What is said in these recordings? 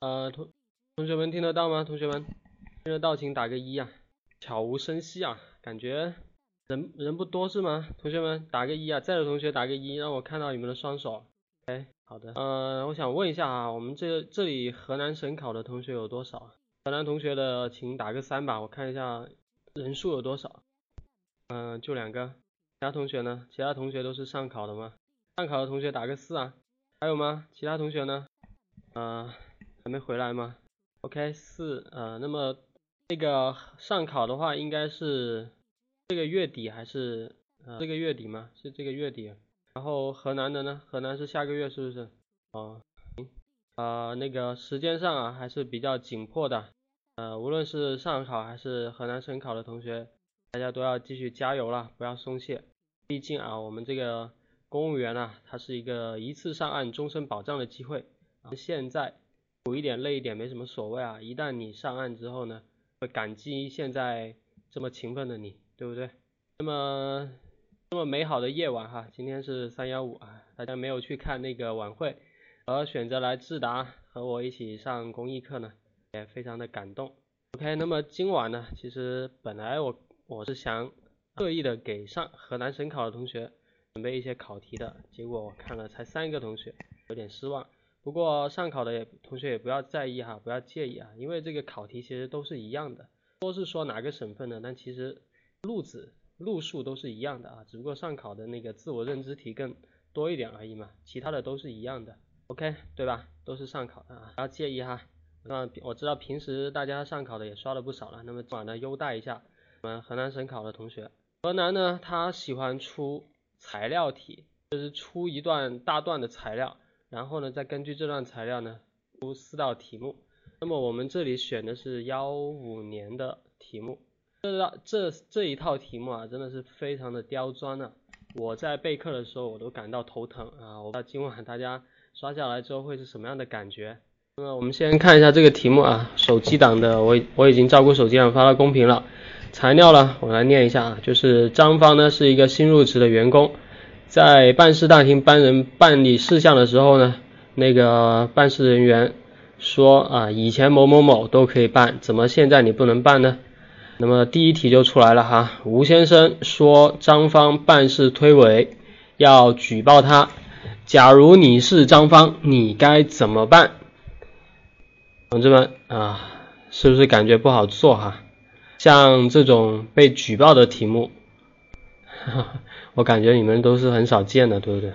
呃，同同学们听得到吗？同学们听得到，请打个一啊。悄无声息啊，感觉人人不多是吗？同学们打个一啊，在的同学打个一，让我看到你们的双手。哎，好的。呃，我想问一下啊，我们这这里河南省考的同学有多少？河南同学的请打个三吧，我看一下人数有多少。嗯，就两个。其他同学呢？其他同学都是上考的吗？上考的同学打个四啊。还有吗？其他同学呢？啊，没回来吗？OK，四。呃，那么。那个上考的话，应该是这个月底还是这个月底吗？是这个月底。然后河南的呢？河南是下个月是不是？哦，行。啊，那个时间上啊还是比较紧迫的。呃，无论是上考还是河南省考的同学，大家都要继续加油了，不要松懈。毕竟啊，我们这个公务员啊，它是一个一次上岸终身保障的机会。现在苦一点累一点没什么所谓啊，一旦你上岸之后呢？会感激现在这么勤奋的你，对不对？那么这么美好的夜晚哈，今天是三幺五啊，大家没有去看那个晚会，而选择来智达和我一起上公益课呢，也非常的感动。OK，那么今晚呢，其实本来我我是想特意的给上河南省考的同学准备一些考题的，结果我看了才三个同学，有点失望。不过上考的也同学也不要在意哈，不要介意啊，因为这个考题其实都是一样的，都是说哪个省份的，但其实路子路数都是一样的啊，只不过上考的那个自我认知题更多一点而已嘛，其他的都是一样的，OK 对吧？都是上考的啊，不要介意哈。那我知道平时大家上考的也刷了不少了，那么今晚呢优待一下我们河南省考的同学。河南呢他喜欢出材料题，就是出一段大段的材料。然后呢，再根据这段材料呢出四道题目。那么我们这里选的是幺五年的题目。这道这这一套题目啊，真的是非常的刁钻啊！我在备课的时候我都感到头疼啊！我不知道今晚大家刷下来之后会是什么样的感觉。那么我们先看一下这个题目啊，手机党的我我已经照顾手机上发到公屏了。材料呢，我来念一下啊，就是张芳呢是一个新入职的员工。在办事大厅帮人办理事项的时候呢，那个办事人员说啊，以前某某某都可以办，怎么现在你不能办呢？那么第一题就出来了哈，吴先生说张芳办事推诿，要举报他。假如你是张芳，你该怎么办？同志们啊，是不是感觉不好做哈？像这种被举报的题目。我感觉你们都是很少见的，对不对？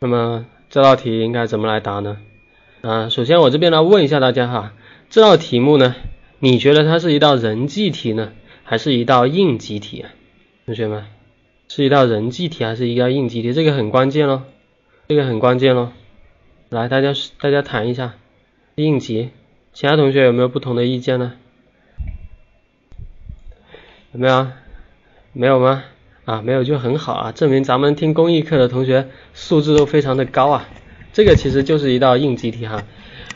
那么这道题应该怎么来答呢？啊，首先我这边来问一下大家哈，这道题目呢，你觉得它是一道人际题呢，还是一道应急题啊？同学们，是一道人际题还是一道应急题？这个很关键咯，这个很关键咯。来，大家大家谈一下应急，其他同学有没有不同的意见呢？有没有？没有吗？啊，没有就很好啊，证明咱们听公益课的同学素质都非常的高啊。这个其实就是一道应急题哈，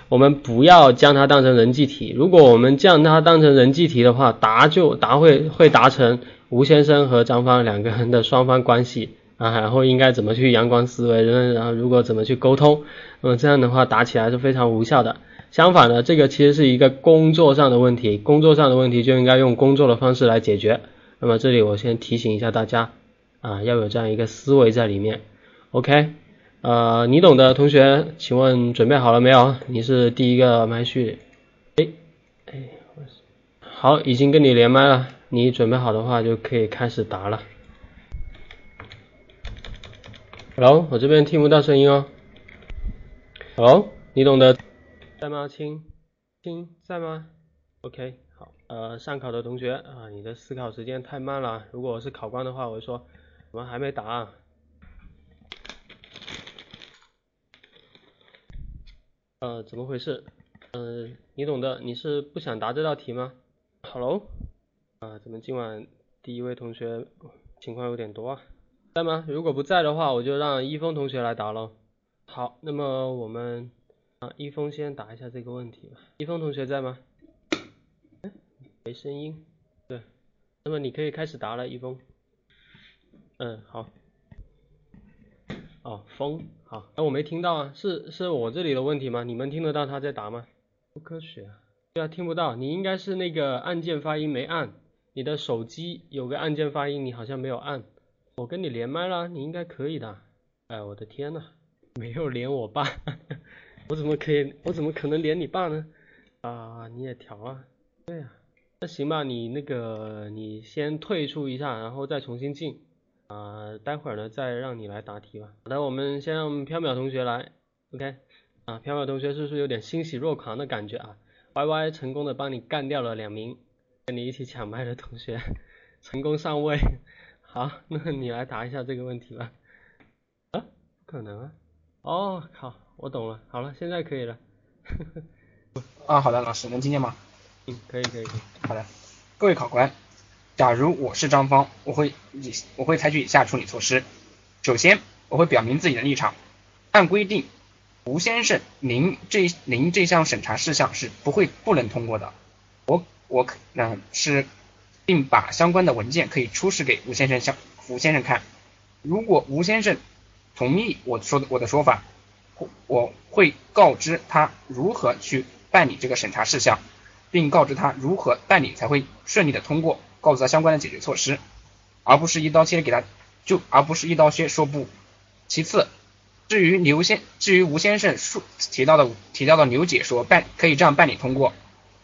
我们不要将它当成人际题。如果我们将它当成人际题的话，答就答会会答成吴先生和张芳两个人的双方关系啊，然后应该怎么去阳光思维，然后如果怎么去沟通，那么这样的话答起来是非常无效的。相反呢，这个其实是一个工作上的问题，工作上的问题就应该用工作的方式来解决。那么这里我先提醒一下大家啊，要有这样一个思维在里面。OK，呃，你懂的同学，请问准备好了没有？你是第一个麦序。哎哎，好，已经跟你连麦了，你准备好的话就可以开始答了。Hello，我这边听不到声音哦。Hello，你懂的在吗？亲亲在吗？OK。呃，上考的同学啊，你的思考时间太慢了。如果我是考官的话，我会说，怎么还没答？呃，怎么回事？嗯，你懂的，你是不想答这道题吗？Hello，啊，怎么今晚第一位同学情况有点多啊？在吗？如果不在的话，我就让一峰同学来答喽。好，那么我们啊，一峰先答一下这个问题吧。一峰同学在吗？没声音，对，那么你可以开始答了，一峰。嗯，好。哦，风，好，那我没听到啊，是是我这里的问题吗？你们听得到他在答吗？不科学啊！对啊，听不到，你应该是那个按键发音没按，你的手机有个按键发音，你好像没有按。我跟你连麦了，你应该可以的。哎，我的天呐，没有连我爸，我怎么可以？我怎么可能连你爸呢？啊，你也调啊？对呀，那行吧，你那个你先退出一下，然后再重新进。啊，待会儿呢再让你来答题吧。好的，我们先让缥缈同学来，OK。啊，缥缈同学是不是有点欣喜若狂的感觉啊？Y Y 成功的帮你干掉了两名跟你一起抢麦的同学，成功上位。好，那你来答一下这个问题吧。啊？不可能啊。哦，好，我懂了。好了，现在可以了。呵 呵啊，好的，老师能听见吗？可以，可以，可以。好的，各位考官，假如我是张芳，我会以我会采取以下处理措施。首先，我会表明自己的立场，按规定。吴先生，您这您这项审查事项是不会不能通过的。我我可嗯是，并把相关的文件可以出示给吴先生向吴先生看。如果吴先生同意我说的我的说法，我会告知他如何去办理这个审查事项，并告知他如何办理才会顺利的通过，告诉他相关的解决措施，而不是一刀切给他就而不是一刀切说不。其次。至于刘先，至于吴先生说提到的提到的刘姐说办可以这样办理通过，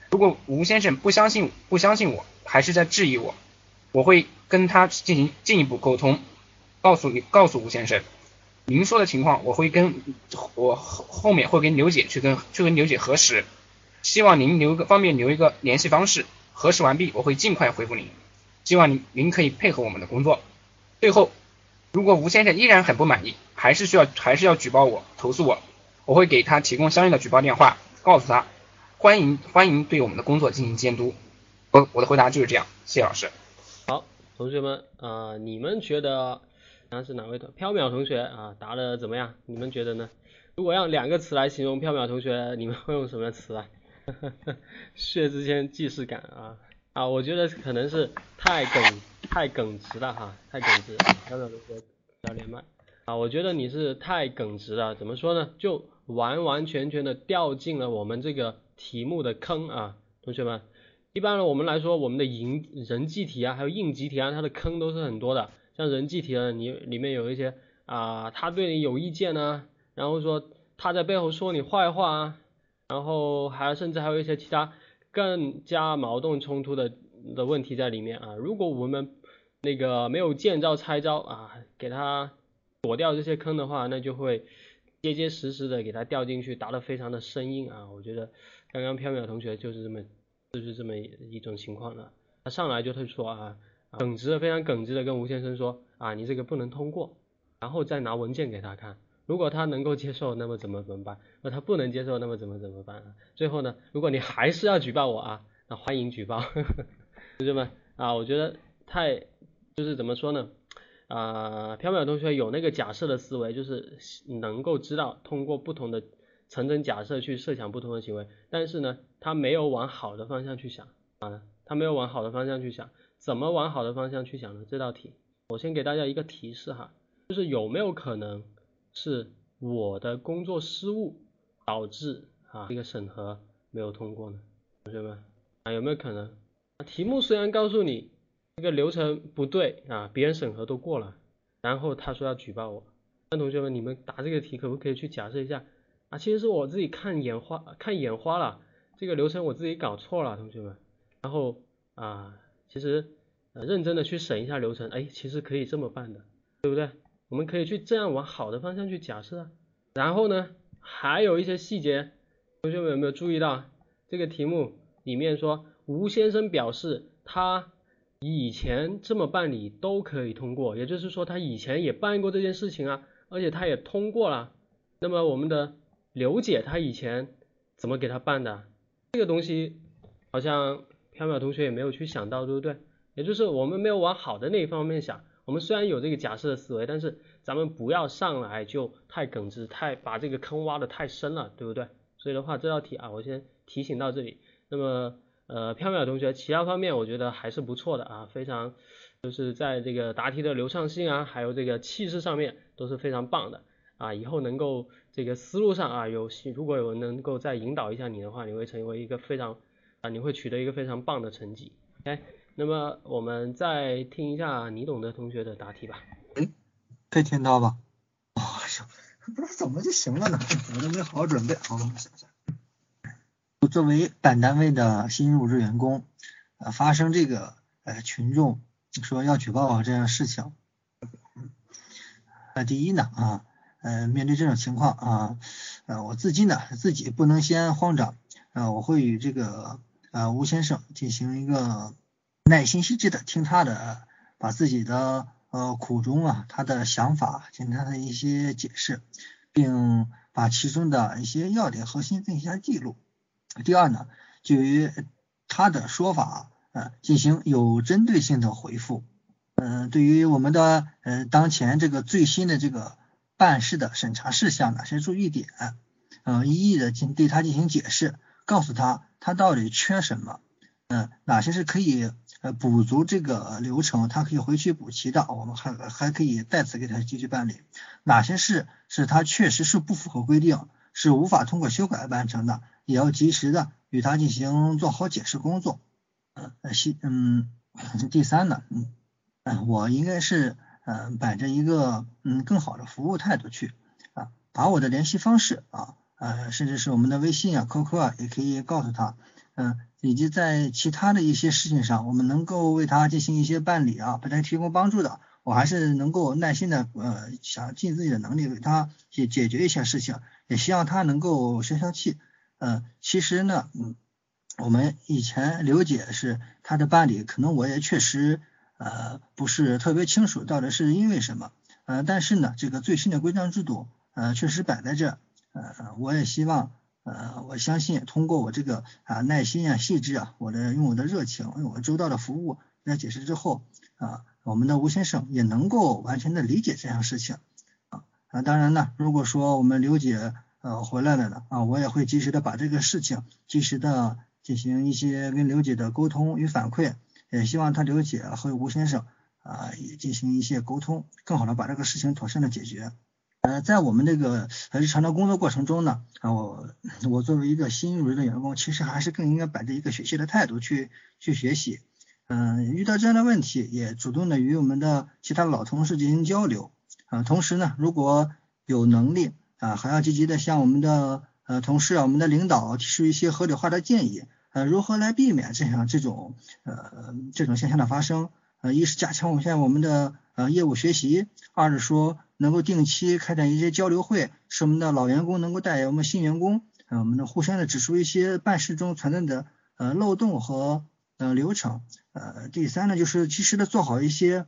如果吴先生不相信不相信我，还是在质疑我，我会跟他进行进一步沟通，告诉你告诉吴先生，您说的情况我会跟我后后面会跟刘姐去跟去跟刘姐核实，希望您留个方便留一个联系方式，核实完毕我会尽快回复您，希望您您可以配合我们的工作。最后，如果吴先生依然很不满意。还是需要还是要举报我投诉我，我会给他提供相应的举报电话，告诉他欢迎欢迎对我们的工作进行监督。我我的回答就是这样，谢谢老师。好，同学们啊，你们觉得那是哪位同缥缈同学啊答的怎么样？你们觉得呢？如果用两个词来形容缥缈同学，你们会用什么词啊？薛之谦既视感啊啊，我觉得可能是太耿太耿直了哈，太耿直。缥缈同学要连麦。啊，我觉得你是太耿直了，怎么说呢？就完完全全的掉进了我们这个题目的坑啊，同学们。一般呢，我们来说，我们的营人际题啊，还有应急题啊，它的坑都是很多的。像人际题呢，你里面有一些啊，他对你有意见呢，然后说他在背后说你坏话啊，然后还甚至还有一些其他更加矛盾冲突的的问题在里面啊。如果我们那个没有见招拆招啊，给他。躲掉这些坑的话，那就会结结实实的给他掉进去，答得非常的生硬啊！我觉得刚刚缥缈同学就是这么就是这么一种情况的，他上来就他说啊，耿直的非常耿直的跟吴先生说啊，你这个不能通过，然后再拿文件给他看，如果他能够接受，那么怎么怎么办？那他不能接受，那么怎么怎么办？最后呢，如果你还是要举报我啊，那欢迎举报，同学们啊，我觉得太就是怎么说呢？啊，缥缈同学有那个假设的思维，就是能够知道通过不同的层层假设去设想不同的行为，但是呢，他没有往好的方向去想啊，他没有往好的方向去想，怎么往好的方向去想呢？这道题，我先给大家一个提示哈，就是有没有可能是我的工作失误导致啊这个审核没有通过呢？同学们啊，有没有可能？题目虽然告诉你。这个流程不对啊，别人审核都过了，然后他说要举报我。那同学们，你们答这个题可不可以去假设一下啊？其实是我自己看眼花，看眼花了，这个流程我自己搞错了，同学们。然后啊，其实认真的去审一下流程，哎，其实可以这么办的，对不对？我们可以去这样往好的方向去假设。然后呢，还有一些细节，同学们有没有注意到？这个题目里面说，吴先生表示他。以前这么办理都可以通过，也就是说他以前也办过这件事情啊，而且他也通过了。那么我们的刘姐她以前怎么给他办的？这个东西好像缥缈同学也没有去想到，对不对？也就是我们没有往好的那一方面想。我们虽然有这个假设的思维，但是咱们不要上来就太耿直，太把这个坑挖的太深了，对不对？所以的话这道题啊，我先提醒到这里。那么。呃，飘渺同学，其他方面我觉得还是不错的啊，非常就是在这个答题的流畅性啊，还有这个气势上面都是非常棒的啊，以后能够这个思路上啊有如果有能够再引导一下你的话，你会成为一个非常啊你会取得一个非常棒的成绩。OK，那么我们再听一下你懂的同学的答题吧。哎，可以听到吧？哎呀，不知道怎么就行了呢？我都没好好准备。好，想想。作为本单位的新入职员工，呃，发生这个呃群众说要举报我这样事情，那第一呢啊，呃，面对这种情况啊，呃，我自己呢自己不能先慌张，啊，我会与这个呃吴先生进行一个耐心细致的听他的，把自己的呃苦衷啊，他的想法，进行他的一些解释，并把其中的一些要点核心进行一下记录。第二呢，就于他的说法，呃，进行有针对性的回复。嗯，对于我们的呃当前这个最新的这个办事的审查事项哪些注意点，嗯，一一的进对他进行解释，告诉他他到底缺什么，嗯，哪些是可以呃补足这个流程，他可以回去补齐的，我们还还可以再次给他继续办理。哪些事是他确实是不符合规定，是无法通过修改完成的。也要及时的与他进行做好解释工作，嗯，西，嗯，第三呢，嗯，我应该是，嗯，摆着一个，嗯，更好的服务态度去，啊，把我的联系方式啊，呃，甚至是我们的微信啊、QQ 啊，也可以告诉他，嗯，以及在其他的一些事情上，我们能够为他进行一些办理啊，为他提供帮助的，我还是能够耐心的，呃，想尽自己的能力为他解解决一些事情，也希望他能够消消气。嗯，其实呢，嗯，我们以前了解是他的办理，可能我也确实呃不是特别清楚到底是因为什么，呃，但是呢，这个最新的规章制度呃确实摆在这，呃，我也希望呃我相信通过我这个啊耐心啊细致啊，我的用我的热情用我周到的服务来解释之后啊，我们的吴先生也能够完全的理解这样事情啊啊，当然呢，如果说我们刘姐。呃，回来了呢啊，我也会及时的把这个事情及时的进行一些跟刘姐的沟通与反馈，也希望他刘姐和吴先生啊也进行一些沟通，更好的把这个事情妥善的解决。呃，在我们这个日常的工作过程中呢，啊我我作为一个新入职的员工，其实还是更应该摆着一个学习的态度去去学习。嗯，遇到这样的问题，也主动的与我们的其他老同事进行交流。啊，同时呢，如果有能力。啊，还要积极的向我们的呃同事啊，我们的领导提出一些合理化的建议，呃，如何来避免这样这种呃这种现象的发生？呃，一是加强我们现在我们的呃业务学习，二是说能够定期开展一些交流会，使我们的老员工能够带我们新员工，呃，我们的互相的指出一些办事中存在的呃漏洞和呃流程。呃，第三呢，就是及时的做好一些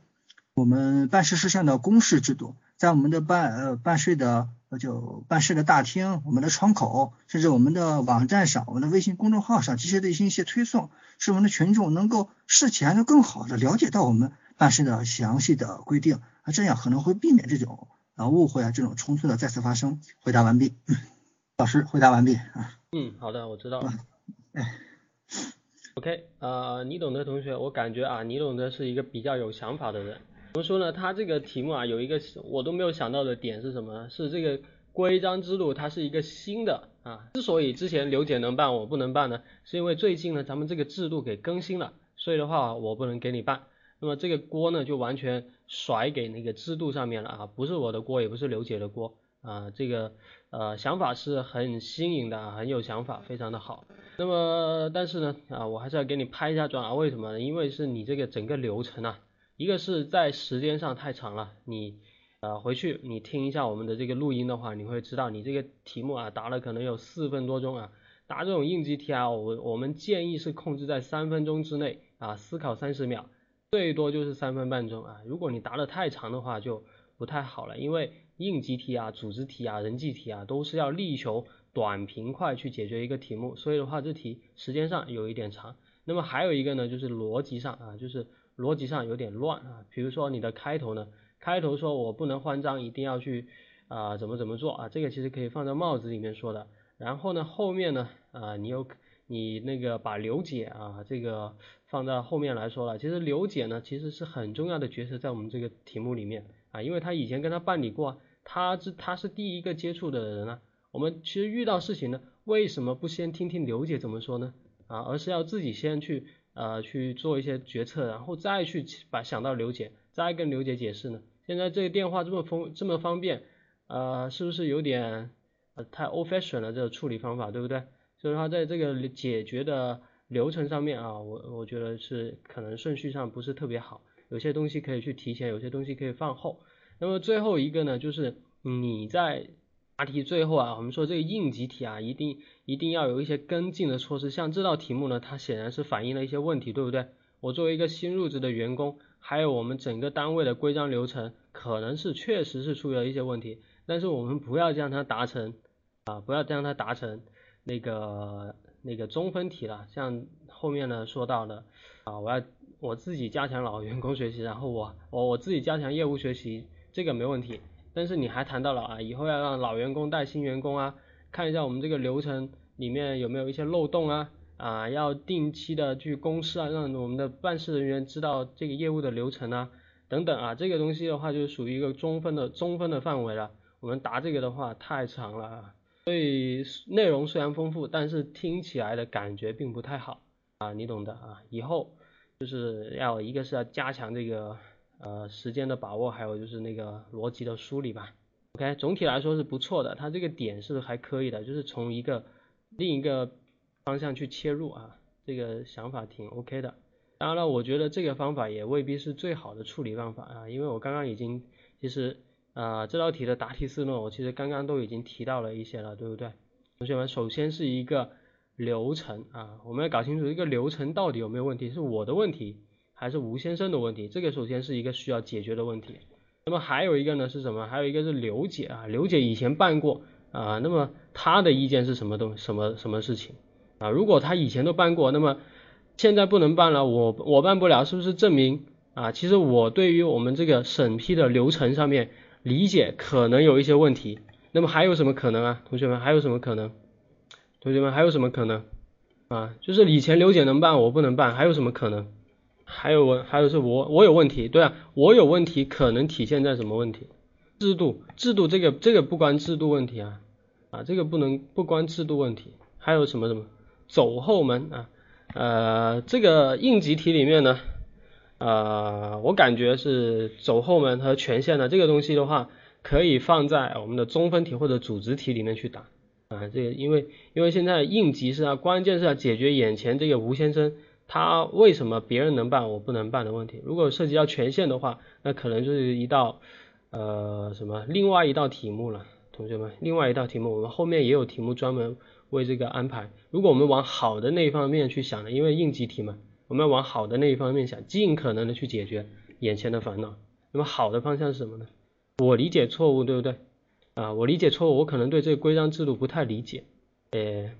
我们办事事项的公示制度，在我们的办呃办事的。就办事的大厅、我们的窗口，甚至我们的网站上、我们的微信公众号上，及时的进行一些推送，使我们的群众能够事前就更好的了解到我们办事的详细的规定，啊，这样可能会避免这种啊误会啊这种冲突的再次发生。回答完毕，老师回答完毕啊。嗯，好的，我知道了。OK，呃，你懂的同学，我感觉啊，你懂得是一个比较有想法的人。怎么说呢？他这个题目啊，有一个我都没有想到的点是什么呢？是这个规章制度，它是一个新的啊。之所以之前刘姐能办，我不能办呢，是因为最近呢，咱们这个制度给更新了，所以的话，我不能给你办。那么这个锅呢，就完全甩给那个制度上面了啊，不是我的锅，也不是刘姐的锅啊。这个呃想法是很新颖的，很有想法，非常的好。那么但是呢啊，我还是要给你拍一下砖啊。为什么呢？因为是你这个整个流程啊。一个是在时间上太长了，你呃回去你听一下我们的这个录音的话，你会知道你这个题目啊答了可能有四分多钟啊，答这种应急题啊，我我们建议是控制在三分钟之内啊，思考三十秒，最多就是三分半钟啊，如果你答的太长的话就不太好了，因为应急题啊、组织题啊、人际题啊都是要力求短平快去解决一个题目，所以的话这题时间上有一点长。那么还有一个呢，就是逻辑上啊，就是。逻辑上有点乱啊，比如说你的开头呢，开头说我不能慌张，一定要去啊怎么怎么做啊，这个其实可以放在帽子里面说的。然后呢后面呢啊你有你那个把刘姐啊这个放在后面来说了，其实刘姐呢其实是很重要的角色在我们这个题目里面啊，因为她以前跟他办理过。他是他是第一个接触的人啊。我们其实遇到事情呢，为什么不先听听刘姐怎么说呢？啊，而是要自己先去呃去做一些决策，然后再去把想到刘姐，再跟刘姐解释呢？现在这个电话这么方这么方便，呃，是不是有点呃太 old fashion 了这个处理方法，对不对？所以说在这个解决的流程上面啊，我我觉得是可能顺序上不是特别好，有些东西可以去提前，有些东西可以放后。那么最后一个呢，就是你在答题最后啊，我们说这个应急题啊，一定一定要有一些跟进的措施。像这道题目呢，它显然是反映了一些问题，对不对？我作为一个新入职的员工，还有我们整个单位的规章流程，可能是确实是出了一些问题，但是我们不要将它达成啊，不要将它达成。那个那个中分题了，像后面呢说到的啊，我要我自己加强老员工学习，然后我我我自己加强业务学习，这个没问题。但是你还谈到了啊，以后要让老员工带新员工啊，看一下我们这个流程里面有没有一些漏洞啊啊，要定期的去公示啊，让我们的办事人员知道这个业务的流程啊等等啊，这个东西的话就属于一个中分的中分的范围了。我们答这个的话太长了。所以内容虽然丰富，但是听起来的感觉并不太好啊，你懂的啊。以后就是要一个是要加强这个呃时间的把握，还有就是那个逻辑的梳理吧。OK，总体来说是不错的，它这个点是还可以的，就是从一个另一个方向去切入啊，这个想法挺 OK 的。当然了，我觉得这个方法也未必是最好的处理方法啊，因为我刚刚已经其实。啊，这道题的答题思路我其实刚刚都已经提到了一些了，对不对？同学们，首先是一个流程啊，我们要搞清楚一个流程到底有没有问题，是我的问题还是吴先生的问题？这个首先是一个需要解决的问题。那么还有一个呢是什么？还有一个是刘姐啊，刘姐以前办过啊，那么她的意见是什么东什么什么事情啊？如果她以前都办过，那么现在不能办了，我我办不了，是不是证明啊？其实我对于我们这个审批的流程上面。理解可能有一些问题，那么还有什么可能啊？同学们还有什么可能？同学们还有什么可能？啊，就是以前刘姐能办，我不能办，还有什么可能？还有我，还有是我，我有问题，对啊，我有问题，可能体现在什么问题？制度，制度这个这个不关制度问题啊，啊，这个不能不关制度问题，还有什么什么？走后门啊，呃，这个应急题里面呢？呃，我感觉是走后门和权限的这个东西的话，可以放在我们的中分题或者组织题里面去答啊。这个因为因为现在应急是啊，关键是要解决眼前这个吴先生他为什么别人能办我不能办的问题。如果涉及到权限的话，那可能就是一道呃什么另外一道题目了，同学们，另外一道题目我们后面也有题目专门为这个安排。如果我们往好的那一方面去想呢，因为应急题嘛。我们要往好的那一方面想，尽可能的去解决眼前的烦恼。那么好的方向是什么呢？我理解错误，对不对？啊，我理解错误，我可能对这个规章制度不太理解。呃，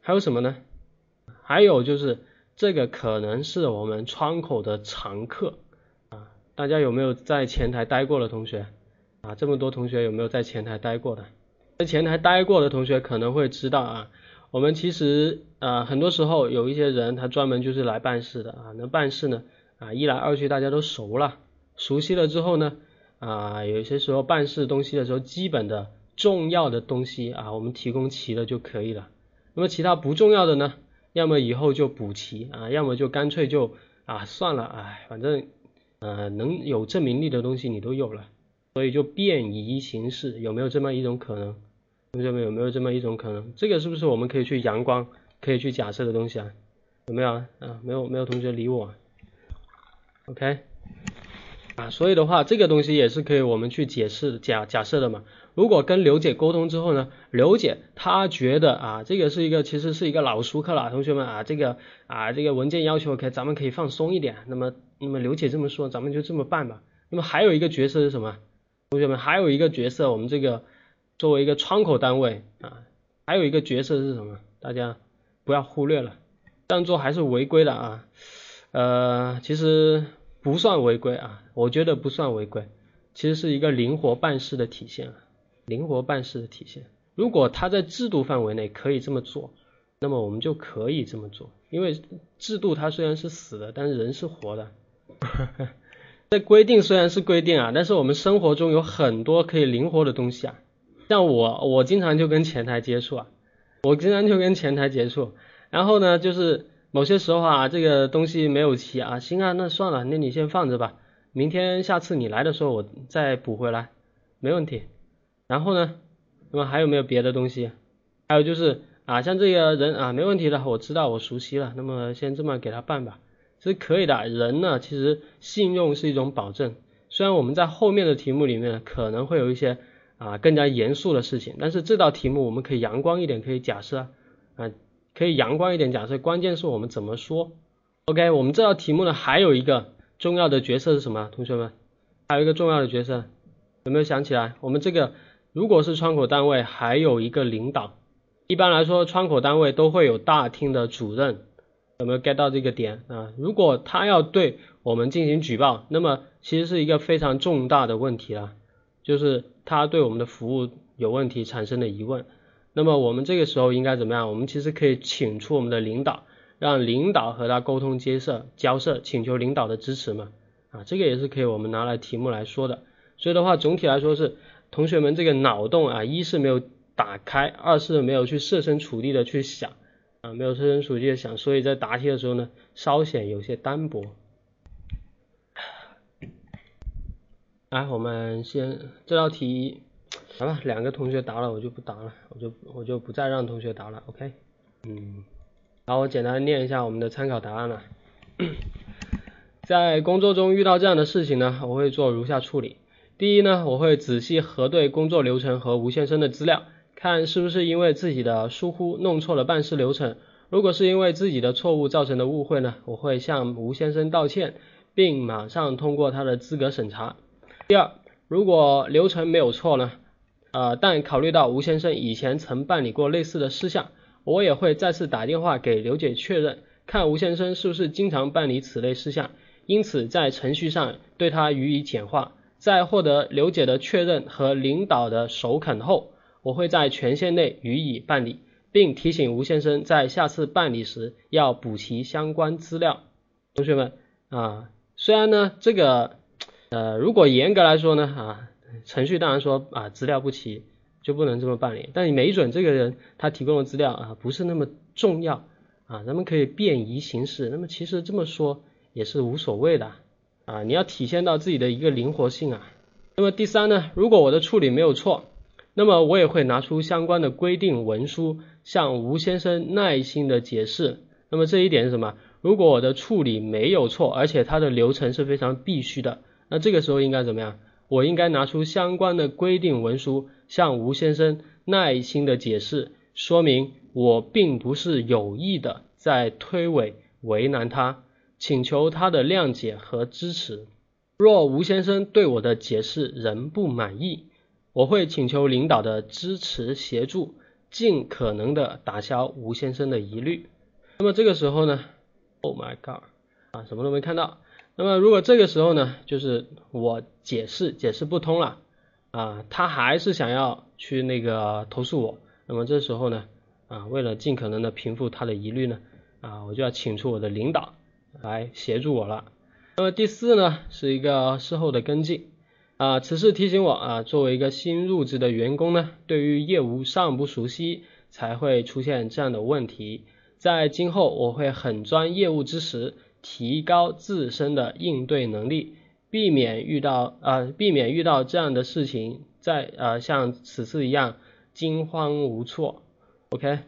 还有什么呢？还有就是这个可能是我们窗口的常客啊。大家有没有在前台待过的同学？啊，这么多同学有没有在前台待过的？在前台待过的同学可能会知道啊。我们其实啊，很多时候有一些人他专门就是来办事的啊，那办事呢啊，一来二去大家都熟了，熟悉了之后呢啊，有些时候办事东西的时候，基本的重要的东西啊，我们提供齐了就可以了。那么其他不重要的呢，要么以后就补齐啊，要么就干脆就啊算了，哎，反正呃能有证明力的东西你都有了，所以就便宜行事，有没有这么一种可能？同学们有没有这么一种可能？这个是不是我们可以去阳光、可以去假设的东西啊？有没有啊？啊，没有，没有同学理我。OK，啊，所以的话，这个东西也是可以我们去解释假假设的嘛。如果跟刘姐沟通之后呢，刘姐她觉得啊，这个是一个其实是一个老熟客了，同学们啊，这个啊这个文件要求可咱们可以放松一点。那么那么刘姐这么说，咱们就这么办吧。那么还有一个角色是什么？同学们还有一个角色，我们这个。作为一个窗口单位啊，还有一个角色是什么？大家不要忽略了，这样做还是违规的啊。呃，其实不算违规啊，我觉得不算违规，其实是一个灵活办事的体现啊，灵活办事的体现。如果他在制度范围内可以这么做，那么我们就可以这么做，因为制度它虽然是死的，但是人是活的。这规定虽然是规定啊，但是我们生活中有很多可以灵活的东西啊。像我，我经常就跟前台接触啊，我经常就跟前台接触，然后呢，就是某些时候啊，这个东西没有齐啊，行啊，那算了，那你先放着吧，明天下次你来的时候我再补回来，没问题。然后呢，那么还有没有别的东西？还有就是啊，像这个人啊，没问题的，我知道我熟悉了，那么先这么给他办吧，是可以的。人呢，其实信用是一种保证，虽然我们在后面的题目里面可能会有一些。啊，更加严肃的事情，但是这道题目我们可以阳光一点，可以假设啊，可以阳光一点假设，关键是我们怎么说。OK，我们这道题目呢还有一个重要的角色是什么？同学们，还有一个重要的角色，有没有想起来？我们这个如果是窗口单位，还有一个领导。一般来说，窗口单位都会有大厅的主任，有没有 get 到这个点啊？如果他要对我们进行举报，那么其实是一个非常重大的问题了，就是。他对我们的服务有问题产生的疑问，那么我们这个时候应该怎么样？我们其实可以请出我们的领导，让领导和他沟通接涉交涉，请求领导的支持嘛。啊，这个也是可以我们拿来题目来说的。所以的话，总体来说是同学们这个脑洞啊，一是没有打开，二是没有去设身处地的去想啊，没有设身处地的想，所以在答题的时候呢，稍显有些单薄。来，我们先这道题，来吧，两个同学答了，我就不答了，我就我就不再让同学答了，OK，嗯，然后我简单念一下我们的参考答案了。在工作中遇到这样的事情呢，我会做如下处理：第一呢，我会仔细核对工作流程和吴先生的资料，看是不是因为自己的疏忽弄错了办事流程。如果是因为自己的错误造成的误会呢，我会向吴先生道歉，并马上通过他的资格审查。第二，如果流程没有错呢？呃，但考虑到吴先生以前曾办理过类似的事项，我也会再次打电话给刘姐确认，看吴先生是不是经常办理此类事项，因此在程序上对他予以简化。在获得刘姐的确认和领导的首肯后，我会在权限内予以办理，并提醒吴先生在下次办理时要补齐相关资料。同学们啊，虽然呢这个。呃，如果严格来说呢，啊，程序当然说啊，资料不齐就不能这么办理。但你没准这个人他提供的资料啊，不是那么重要啊，咱们可以便宜行事。那么其实这么说也是无所谓的啊，你要体现到自己的一个灵活性啊。那么第三呢，如果我的处理没有错，那么我也会拿出相关的规定文书，向吴先生耐心的解释。那么这一点是什么？如果我的处理没有错，而且它的流程是非常必须的。那这个时候应该怎么样？我应该拿出相关的规定文书，向吴先生耐心的解释，说明我并不是有意的在推诿为难他，请求他的谅解和支持。若吴先生对我的解释仍不满意，我会请求领导的支持协助，尽可能的打消吴先生的疑虑。那么这个时候呢？Oh my god！啊，什么都没看到。那么如果这个时候呢，就是我解释解释不通了啊，他还是想要去那个投诉我，那么这时候呢啊，为了尽可能的平复他的疑虑呢啊，我就要请出我的领导来协助我了。那么第四呢是一个事后的跟进啊，此事提醒我啊，作为一个新入职的员工呢，对于业务尚不熟悉，才会出现这样的问题，在今后我会狠抓业务之时。提高自身的应对能力，避免遇到呃避免遇到这样的事情，在呃像此次一样惊慌无措。OK，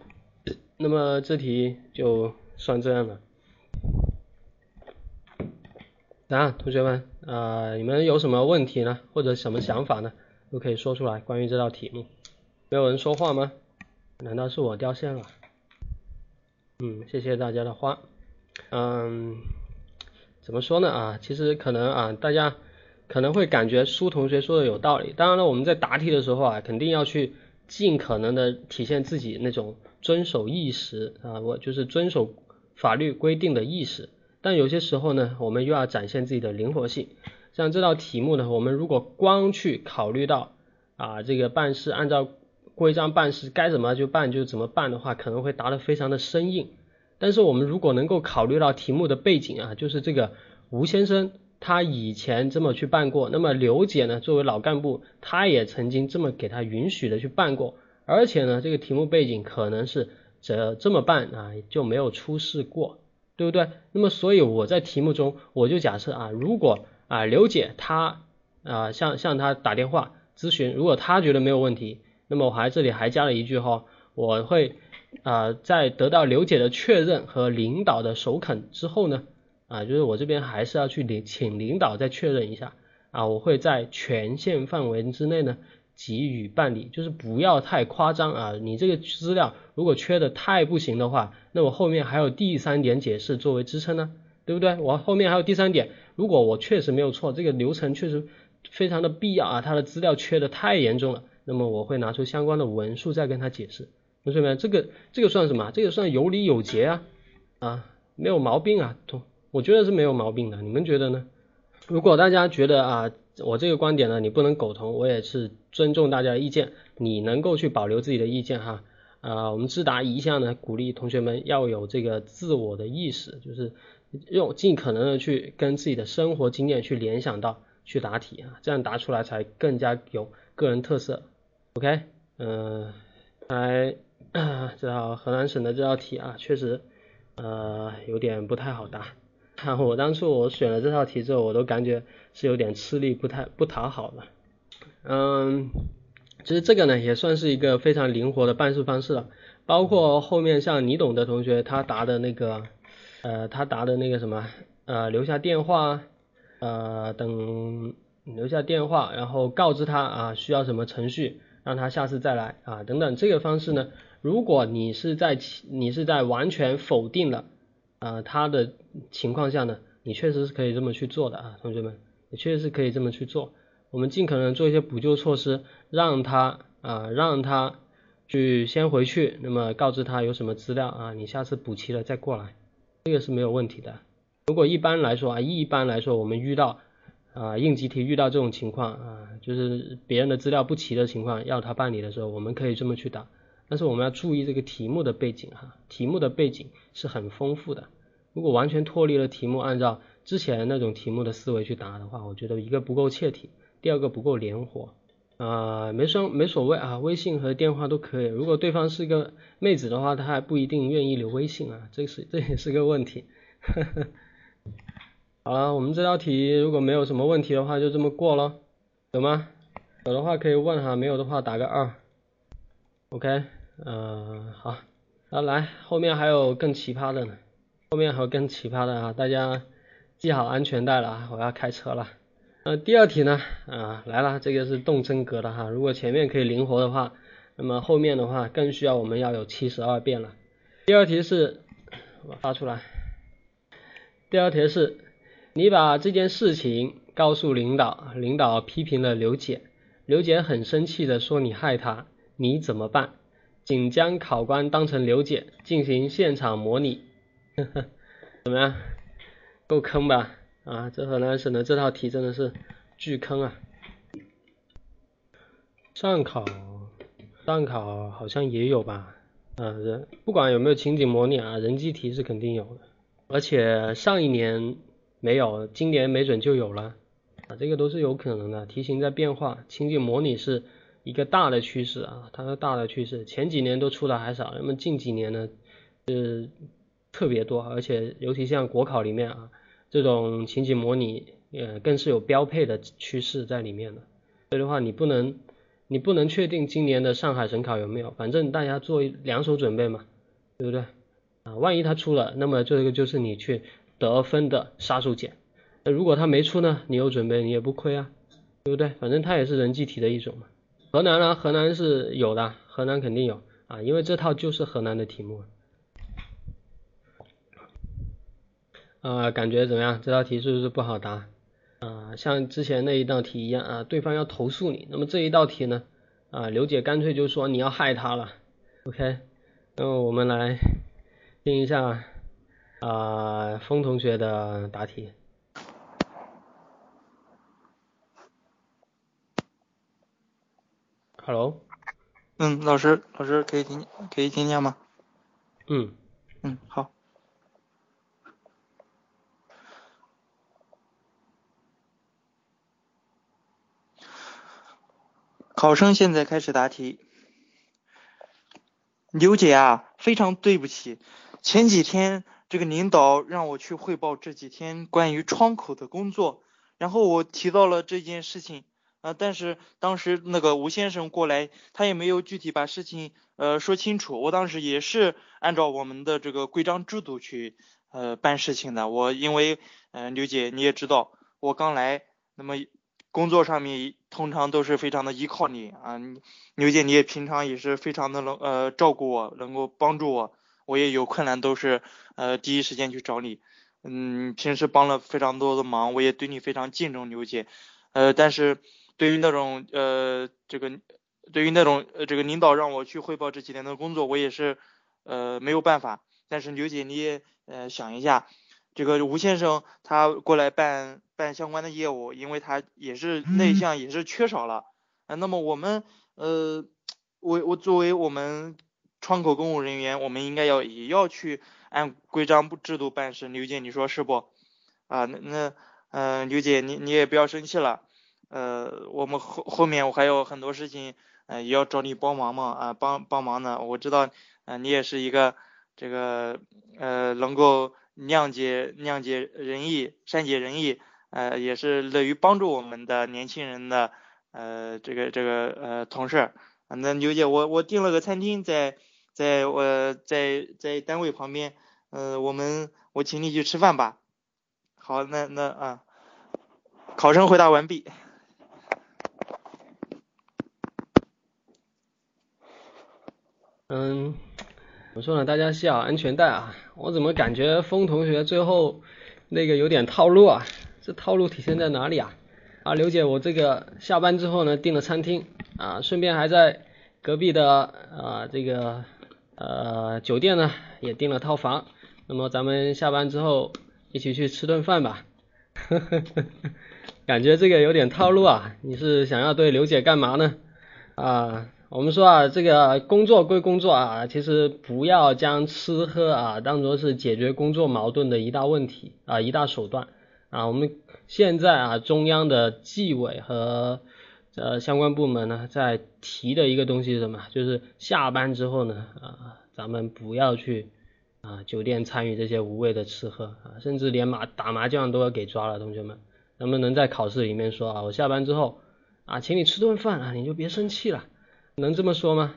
那么这题就算这样了。啊，同学们啊，你们有什么问题呢？或者什么想法呢？都可以说出来。关于这道题目，没有人说话吗？难道是我掉线了？嗯，谢谢大家的话。嗯，怎么说呢啊？其实可能啊，大家可能会感觉苏同学说的有道理。当然了，我们在答题的时候啊，肯定要去尽可能的体现自己那种遵守意识啊，我就是遵守法律规定的意识。但有些时候呢，我们又要展现自己的灵活性。像这道题目呢，我们如果光去考虑到啊，这个办事按照规章办事，该怎么就办就怎么办的话，可能会答得非常的生硬。但是我们如果能够考虑到题目的背景啊，就是这个吴先生他以前这么去办过，那么刘姐呢，作为老干部，他也曾经这么给他允许的去办过，而且呢，这个题目背景可能是这这么办啊，就没有出事过，对不对？那么所以我在题目中我就假设啊，如果啊刘姐她啊向向他打电话咨询，如果他觉得没有问题，那么我还这里还加了一句哈，我会啊在得到刘姐的确认和领导的首肯之后呢。啊，就是我这边还是要去领请领导再确认一下啊，我会在权限范围之内呢给予办理，就是不要太夸张啊。你这个资料如果缺的太不行的话，那我后面还有第三点解释作为支撑呢，对不对？我后面还有第三点，如果我确实没有错，这个流程确实非常的必要啊，他的资料缺的太严重了，那么我会拿出相关的文书再跟他解释，同学们，这个这个算什么？这个算有理有节啊啊，没有毛病啊，同。我觉得是没有毛病的，你们觉得呢？如果大家觉得啊，我这个观点呢，你不能苟同，我也是尊重大家的意见，你能够去保留自己的意见哈。啊，我们自达一向呢，鼓励同学们要有这个自我的意识，就是用尽可能的去跟自己的生活经验去联想到去答题啊，这样答出来才更加有个人特色。OK，嗯，来 这道河南省的这道题啊，确实呃有点不太好答。我当初我选了这套题之后，我都感觉是有点吃力，不太不讨好的。嗯，其实这个呢也算是一个非常灵活的办事方式了。包括后面像你懂的同学，他答的那个呃，他答的那个什么呃，留下电话呃等留下电话，然后告知他啊需要什么程序，让他下次再来啊等等这个方式呢，如果你是在你是在完全否定了。啊，他的情况下呢，你确实是可以这么去做的啊，同学们，你确实是可以这么去做。我们尽可能做一些补救措施，让他啊，让他去先回去，那么告知他有什么资料啊，你下次补齐了再过来，这个是没有问题的。如果一般来说啊，一般来说我们遇到啊应急题遇到这种情况啊，就是别人的资料不齐的情况，要他办理的时候，我们可以这么去打。但是我们要注意这个题目的背景哈，题目的背景是很丰富的。如果完全脱离了题目，按照之前那种题目的思维去答的话，我觉得一个不够切题，第二个不够灵活啊，没双没所谓啊，微信和电话都可以。如果对方是个妹子的话，她还不一定愿意留微信啊，这是这也是个问题。好了，我们这道题如果没有什么问题的话，就这么过咯，有吗？有的话可以问哈，没有的话打个二。OK，嗯，好，那来后面还有更奇葩的呢，后面还有更奇葩的啊，大家系好安全带了啊，我要开车了。呃，第二题呢，啊，来了，这个是动真格的哈，如果前面可以灵活的话，那么后面的话更需要我们要有七十二变了。第二题是，我发出来。第二题是，你把这件事情告诉领导，领导批评了刘姐，刘姐很生气的说你害她。你怎么办？仅将考官当成刘姐进行现场模拟，呵呵，怎么样？够坑吧？啊，这河南省的这套题真的是巨坑啊！上考，上考好像也有吧？啊，人不管有没有情景模拟啊，人机题是肯定有的，而且上一年没有，今年没准就有了啊，这个都是有可能的。题型在变化，情景模拟是。一个大的趋势啊，它的大的趋势，前几年都出的还少，那么近几年呢，是特别多，而且尤其像国考里面啊，这种情景模拟，呃，更是有标配的趋势在里面的。所以的话，你不能，你不能确定今年的上海省考有没有，反正大家做两手准备嘛，对不对？啊，万一他出了，那么这个就是你去得分的杀手锏。那如果他没出呢，你有准备你也不亏啊，对不对？反正它也是人机题的一种嘛。河南呢？河南是有的，河南肯定有啊，因为这套就是河南的题目。啊，感觉怎么样？这道题是不是不好答？啊，像之前那一道题一样啊，对方要投诉你。那么这一道题呢？啊，刘姐干脆就说你要害他了。OK，那么我们来听一下啊，风同学的答题。hello 嗯老师老师可以听可以听见吗？嗯。嗯好。考生现在开始答题。刘姐啊非常对不起前几天这个领导让我去汇报这几天关于窗口的工作然后我提到了这件事情啊，但是当时那个吴先生过来，他也没有具体把事情呃说清楚，我当时也是按照我们的这个规章制度去呃办事情的，我因为嗯刘姐你也知道，我刚来，那么。工作上面通常都是非常的依靠你。啊，刘姐你也平常也是非常的能呃照顾我，能够帮助我，我也有困难都是呃第一时间去找你，嗯，平时帮了非常多的忙，我也对你非常敬重，刘姐，呃，但是对于那种呃这个对于那种呃这个领导让我去汇报这几天的工作，我也是呃没有办法，但是刘姐你也呃想一下。这个吴先生他过来办办相关的业务，因为他也是内向，也是缺少了。啊，那么我们呃，我我作为我们窗口公务人员，我们应该要也要去按规章制度办事。刘姐，你说是不？啊，那那嗯，刘姐你你也不要生气了。呃，我们后后面我还有很多事情，呃，也要找你帮忙嘛，啊，帮帮忙呢。我知道，嗯，你也是一个这个呃能够。谅解谅解仁义，善解人意，呃，也是乐于帮助我们的年轻人的，呃，这个这个呃同事。那刘姐，我我订了个餐厅，在在我在在单位旁边，呃，我们我请你去吃饭吧。好，那那啊，考生回答完毕。嗯。怎么说呢？大家系好安全带啊！我怎么感觉风同学最后那个有点套路啊？这套路体现在哪里啊？啊，刘姐，我这个下班之后呢订了餐厅啊，顺便还在隔壁的啊这个呃酒店呢也订了套房。那么咱们下班之后一起去吃顿饭吧。呵呵呵，感觉这个有点套路啊！你是想要对刘姐干嘛呢？啊？我们说啊，这个工作归工作啊，其实不要将吃喝啊当做是解决工作矛盾的一大问题啊一大手段啊。我们现在啊，中央的纪委和呃相关部门呢，在提的一个东西是什么？就是下班之后呢啊，咱们不要去啊酒店参与这些无谓的吃喝啊，甚至连麻打麻将都要给抓了，同学们，能不能在考试里面说啊，我下班之后啊，请你吃顿饭啊，你就别生气了。能这么说吗？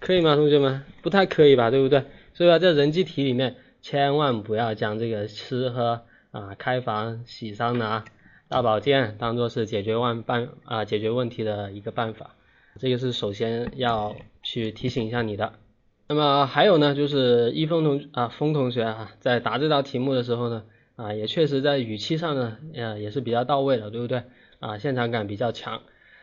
可以吗，同学们？不太可以吧，对不对？所以说在人机题里面，千万不要将这个吃喝啊、开房、洗桑拿、大保健当做是解决万办啊解决问题的一个办法，这个是首先要去提醒一下你的。那么还有呢，就是一峰同啊峰同学啊，在答这道题目的时候呢，啊也确实在语气上呢，呃也是比较到位的，对不对？啊现场感比较强。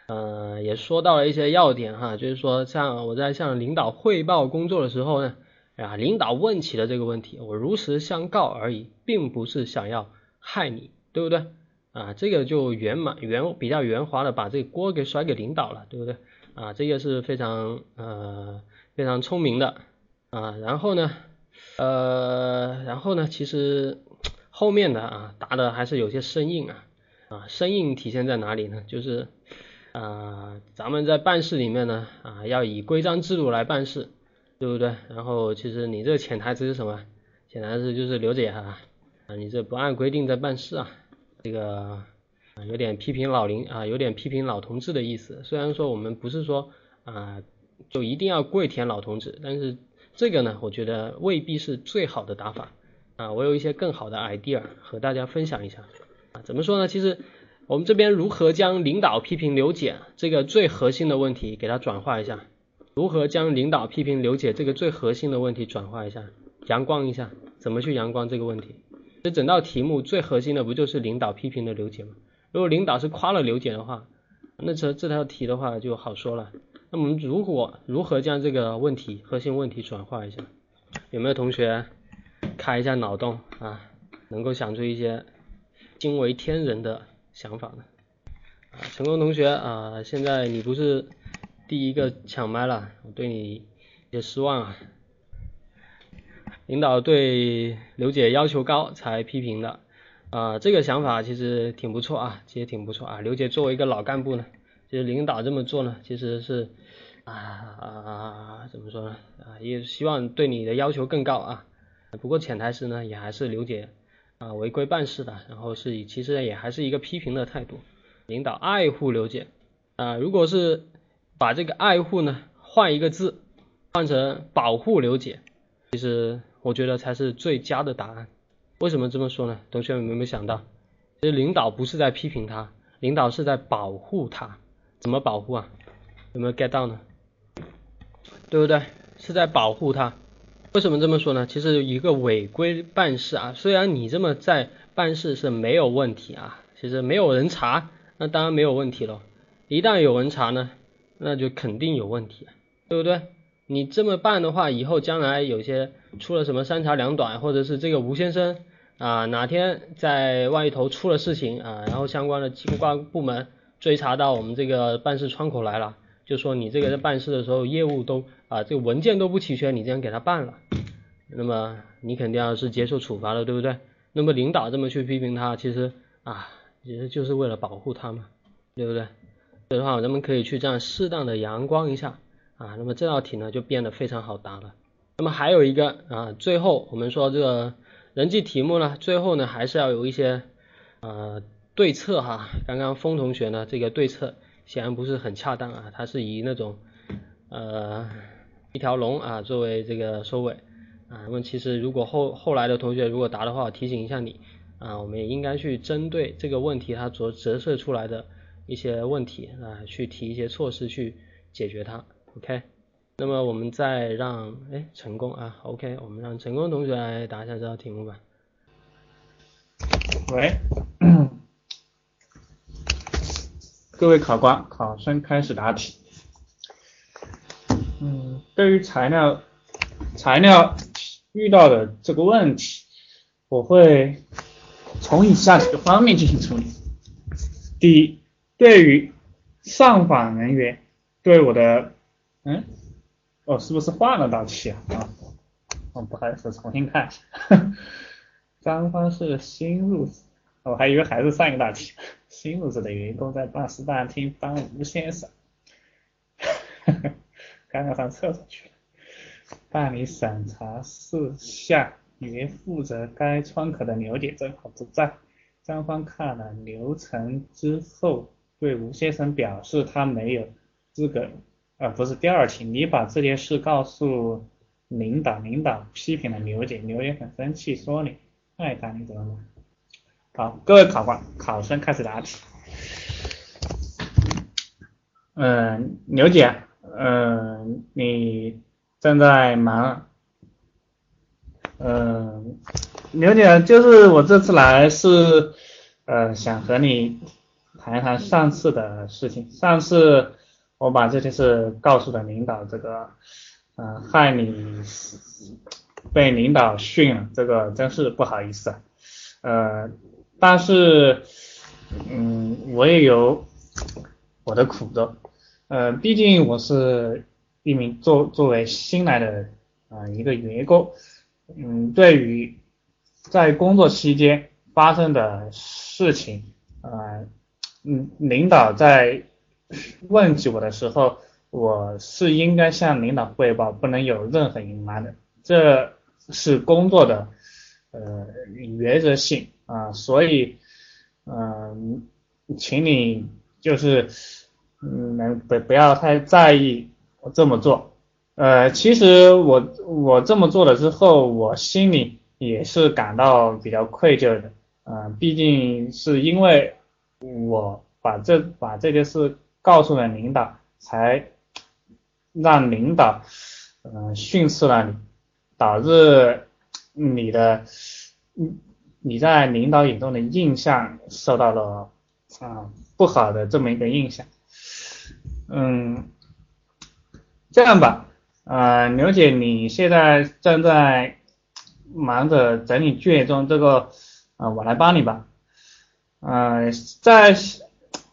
呃，也说到了一些要点哈，就是说像我在向领导汇报工作的时候呢，啊，领导问起的这个问题，我如实相告而已，并不是想要害你，对不对？啊，这个就圆满圆比较圆滑的把这个锅给甩给领导了，对不对？啊，这个是非常呃非常聪明的啊，然后呢，呃，然后呢，其实后面的啊答的还是有些生硬啊，啊，生硬体现在哪里呢？就是。啊，咱们在办事里面呢，啊，要以规章制度来办事，对不对？然后其实你这潜台词是什么？潜台词就是刘姐哈，啊，你这不按规定在办事啊，这个啊有点批评老林啊，有点批评老同志的意思。虽然说我们不是说啊，就一定要跪舔老同志，但是这个呢，我觉得未必是最好的打法啊。我有一些更好的 idea 和大家分享一下啊。怎么说呢？其实。我们这边如何将领导批评刘姐这个最核心的问题给它转化一下？如何将领导批评刘姐这个最核心的问题转化一下？阳光一下，怎么去阳光这个问题？这整道题目最核心的不就是领导批评的刘姐吗？如果领导是夸了刘姐的话，那这这道题的话就好说了。那我们如果如何将这个问题核心问题转化一下？有没有同学开一下脑洞啊？能够想出一些惊为天人的？想法呢？啊，成功同学啊，现在你不是第一个抢麦了，我对你有些失望啊。领导对刘姐要求高才批评的啊，这个想法其实挺不错啊，其实挺不错啊。刘姐作为一个老干部呢，其实领导这么做呢，其实是啊啊啊怎么说呢啊，也希望对你的要求更高啊。不过潜台词呢，也还是刘姐啊违规办事的，然后是以其实也还是一个批评的态度。领导爱护刘姐啊，如果是把这个爱护呢换一个字，换成保护刘姐，其实我觉得才是最佳的答案。为什么这么说呢？同学们有没有想到，其实领导不是在批评他，领导是在保护他。怎么保护啊？有没有 get 到呢？对不对？是在保护他。为什么这么说呢？其实一个违规办事啊，虽然你这么在办事是没有问题啊，其实没有人查，那当然没有问题了。一旦有人查呢，那就肯定有问题，对不对？你这么办的话，以后将来有些出了什么三长两短，或者是这个吴先生啊哪天在外头出了事情啊，然后相关的机关部门。追查到我们这个办事窗口来了，就说你这个在办事的时候业务都啊这个文件都不齐全，你这样给他办了，那么你肯定要是接受处罚了，对不对？那么领导这么去批评他，其实啊其实就是为了保护他嘛，对不对？所以的话，咱们可以去这样适当的阳光一下啊，那么这道题呢就变得非常好答了。那么还有一个啊，最后我们说这个人际题目呢，最后呢还是要有一些呃。对策哈，刚刚风同学呢，这个对策显然不是很恰当啊，它是以那种呃一条龙啊作为这个收尾啊。那么其实如果后后来的同学如果答的话，我提醒一下你啊，我们也应该去针对这个问题它所折射出来的一些问题啊，去提一些措施去解决它。OK，那么我们再让哎成功啊，OK，我们让成功同学来答一下这道题目吧。喂。各位考官，考生开始答题。嗯，对于材料材料遇到的这个问题，我会从以下几个方面进行处理。第一，对于上访人员对我的，嗯，哦，是不是换了道题啊？啊，哦，不好意思，重新看。张方是新入职，我还以为还是上一道题。新入职的员工在办事大厅帮吴先生，刚刚上厕所去了，办理审查事项。原负责该窗口的刘姐正好不在。张方看了流程之后，对吴先生表示他没有资格。啊，不是第二题，你把这件事告诉领导，领导批评了刘姐，刘姐很生气，说你爱他，你怎么办？好，各位考官，考生开始答题。嗯，刘姐，嗯，你正在忙。嗯，刘姐，就是我这次来是，呃，想和你谈一谈上次的事情。上次我把这件事告诉了领导，这个，嗯，害你被领导训了，这个真是不好意思，呃。但是，嗯，我也有我的苦衷，呃，毕竟我是一名作作为新来的啊一个员工，嗯，对于在工作期间发生的事情，啊，嗯，领导在问起我的时候，我是应该向领导汇报，不能有任何隐瞒的，这是工作的呃原则性。啊，所以，嗯，请你就是，嗯，能不不要太在意我这么做。呃，其实我我这么做了之后，我心里也是感到比较愧疚的。嗯，毕竟是因为我把这把这件事告诉了领导，才让领导嗯训斥了你，导致你的嗯。你在领导眼中的印象受到了啊不好的这么一个印象，嗯，这样吧，呃，刘姐你现在正在忙着整理卷宗，这个啊我来帮你吧，呃，在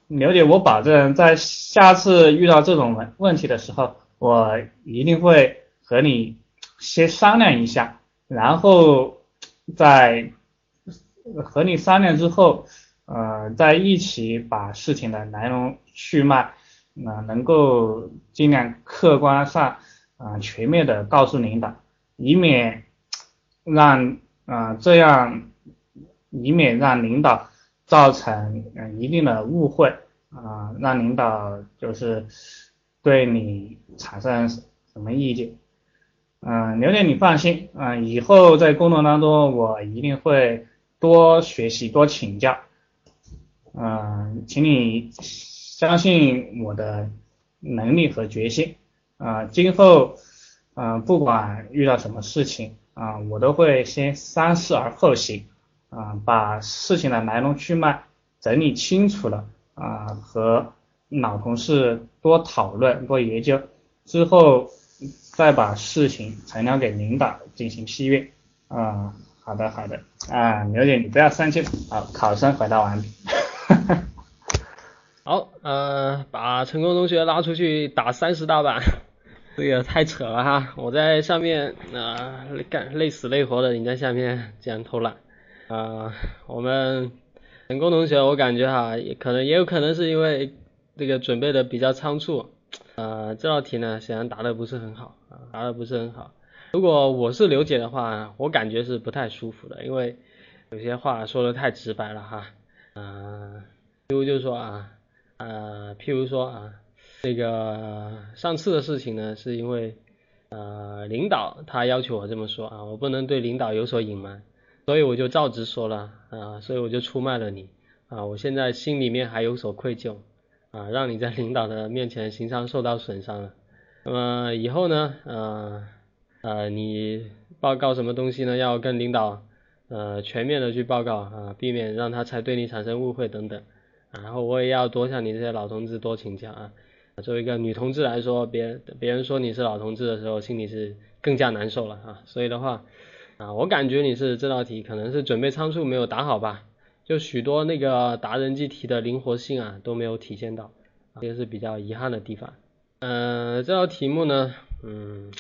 刘姐我保证在下次遇到这种问问题的时候，我一定会和你先商量一下，然后再。和你商量之后，呃，在一起把事情的来龙去脉啊能够尽量客观上啊全面的告诉领导，以免让啊这样，以免让领导造成嗯一定的误会啊，让领导就是对你产生什么意见。嗯，刘点你放心，嗯，以后在工作当中我一定会多学习多请教，嗯，请你相信我的能力和决心，啊，今后，嗯，不管遇到什么事情，啊，我都会先三思而后行，啊，把事情的来龙去脉整理清楚了，啊，和老同事多讨论多研究之后。再把事情呈交给领导进行批阅。啊，好的好的，啊，刘姐你不要生气。好，考生回答完毕。好，呃，把成功同学拉出去打三十大板，这个太扯了哈！我在上面啊干累死累活的，你在下面竟然偷懒。啊，我们成功同学，我感觉哈，也可能也有可能是因为这个准备的比较仓促。呃，这道题呢，显然答的不是很好啊，答的不是很好。如果我是刘姐的话，我感觉是不太舒服的，因为有些话说的太直白了哈。嗯，譬如就说啊，呃，譬如说啊，那个上次的事情呢，是因为呃领导他要求我这么说啊，我不能对领导有所隐瞒，所以我就照直说了啊，所以我就出卖了你啊，我现在心里面还有所愧疚。啊，让你在领导的面前形象受到损伤了。那么以后呢，呃呃，你报告什么东西呢？要跟领导呃全面的去报告啊，避免让他才对你产生误会等等。然后我也要多向你这些老同志多请教啊。作为一个女同志来说，别别人说你是老同志的时候，心里是更加难受了啊。所以的话啊，我感觉你是这道题可能是准备仓促没有答好吧。就许多那个达人机题的灵活性啊都没有体现到，这个是比较遗憾的地方。嗯，这道题目呢，嗯，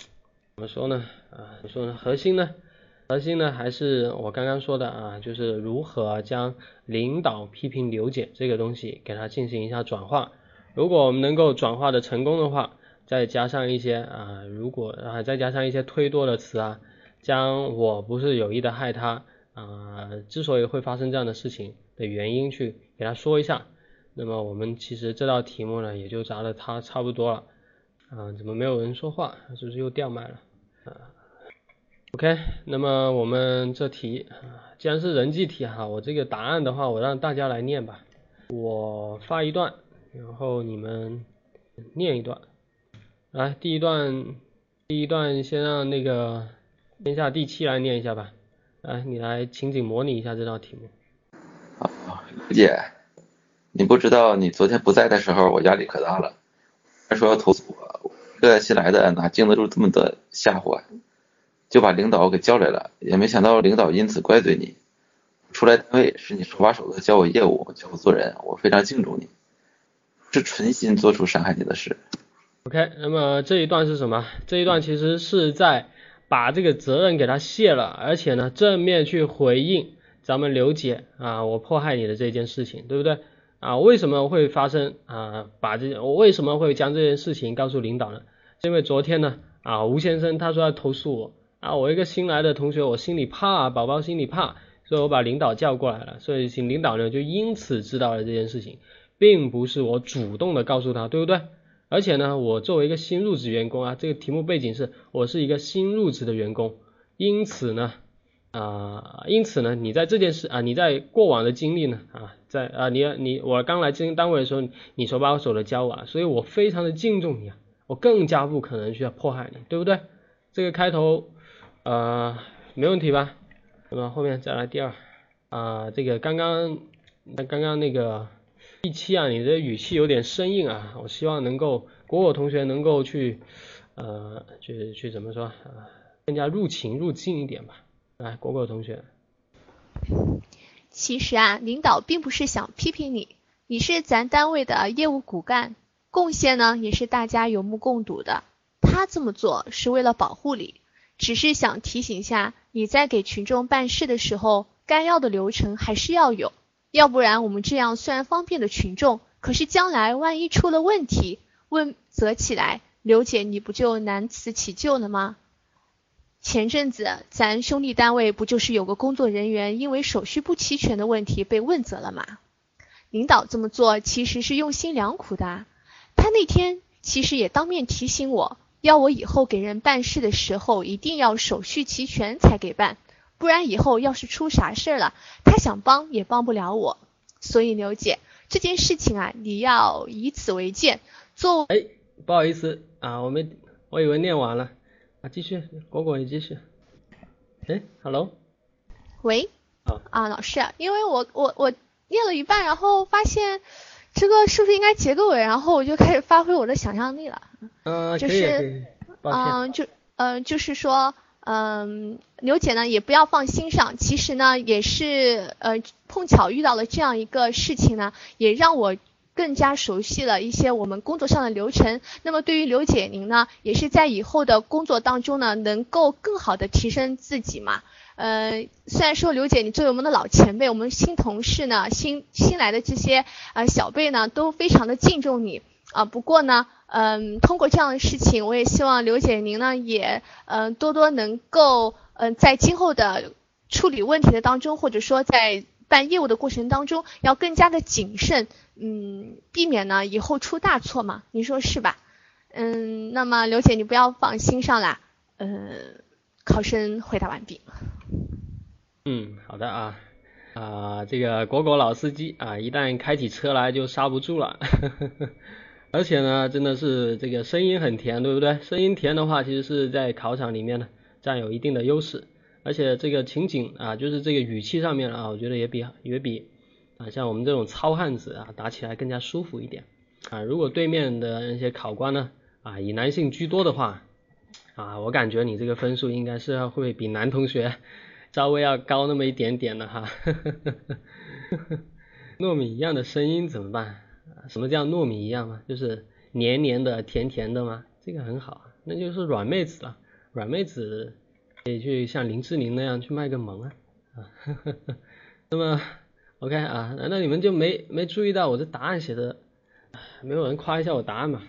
怎么说呢？啊，怎么说呢？核心呢？核心呢还是我刚刚说的啊，就是如何将领导批评刘解这个东西给它进行一下转化。如果我们能够转化的成功的话，再加上一些啊，如果啊再加上一些推多的词啊，将我不是有意的害他。啊，之所以会发生这样的事情的原因，去给他说一下。那么我们其实这道题目呢，也就答的他差不多了。啊，怎么没有人说话？是不是又掉麦了？啊，OK，那么我们这题，既然是人际题哈，我这个答案的话，我让大家来念吧。我发一段，然后你们念一段。来，第一段，第一段先让那个天下第七来念一下吧。来，你来情景模拟一下这道题目。啊，刘姐，你不知道你昨天不在的时候，我压力可大了。还说要投诉我，这新来的哪经得住这么多吓唬啊？就把领导给叫来了，也没想到领导因此怪罪你。出来单位是你手把手的教我业务，教我做人，我非常敬重你，是存心做出伤害你的事。OK，那么这一段是什么？这一段其实是在。把这个责任给他卸了，而且呢，正面去回应咱们刘姐啊，我迫害你的这件事情，对不对啊？为什么会发生啊？把这我为什么会将这件事情告诉领导呢？是因为昨天呢啊，吴先生他说要投诉我啊，我一个新来的同学，我心里怕，宝宝心里怕，所以我把领导叫过来了，所以请领导呢就因此知道了这件事情，并不是我主动的告诉他，对不对？而且呢，我作为一个新入职员工啊，这个题目背景是我是一个新入职的员工，因此呢，啊，因此呢，你在这件事啊，你在过往的经历呢，啊，在啊，你你我刚来经营单位的时候，你手把手的教我，啊，所以我非常的敬重你啊，我更加不可能去迫害你，对不对？这个开头呃没问题吧？那么后面再来第二啊，这个刚刚那刚刚那个。第七啊，你的语气有点生硬啊，我希望能够果果同学能够去呃去去怎么说啊，更加入情入境一点吧。来，果果同学。其实啊，领导并不是想批评你，你是咱单位的业务骨干，贡献呢也是大家有目共睹的。他这么做是为了保护你，只是想提醒下你在给群众办事的时候，该要的流程还是要有。要不然我们这样虽然方便了群众，可是将来万一出了问题，问责起来，刘姐你不就难辞其咎了吗？前阵子咱兄弟单位不就是有个工作人员因为手续不齐全的问题被问责了吗？领导这么做其实是用心良苦的，他那天其实也当面提醒我，要我以后给人办事的时候一定要手续齐全才给办，不然以后要是出啥事了，他想帮也帮不了我。所以刘姐这件事情啊，你要以此为鉴。做哎，不好意思啊，我没，我以为念完了。继续，果果你继续。哎，Hello。喂。啊。啊，老师，因为我我我念了一半，然后发现这个是不是应该结个尾，然后我就开始发挥我的想象力了。嗯，可以可以。嗯，就嗯就是说，嗯，刘姐呢也不要放心上，其实呢也是呃碰巧遇到了这样一个事情呢，也让我。更加熟悉了一些我们工作上的流程，那么对于刘姐您呢，也是在以后的工作当中呢，能够更好的提升自己嘛。呃，虽然说刘姐你作为我们的老前辈，我们新同事呢，新新来的这些呃小辈呢，都非常的敬重你啊。不过呢，嗯，通过这样的事情，我也希望刘姐您呢，也嗯多多能够嗯在今后的处理问题的当中，或者说在。办业务的过程当中要更加的谨慎，嗯，避免呢以后出大错嘛，你说是吧？嗯，那么刘姐你不要放心上啦，嗯，考生回答完毕。嗯，好的啊，啊，这个果果老司机啊，一旦开起车来就刹不住了，而且呢，真的是这个声音很甜，对不对？声音甜的话，其实是在考场里面呢占有一定的优势。而且这个情景啊，就是这个语气上面啊，我觉得也比也比啊像我们这种糙汉子啊打起来更加舒服一点啊。如果对面的那些考官呢啊以男性居多的话啊，我感觉你这个分数应该是会比男同学稍微要高那么一点点的哈。糯米一样的声音怎么办？什么叫糯米一样嘛？就是黏黏的、甜甜的吗？这个很好，那就是软妹子了，软妹子。可以去像林志玲那样去卖个萌啊 啊，那么 OK 啊，难道你们就没没注意到我这答案写的，没有人夸一下我答案嘛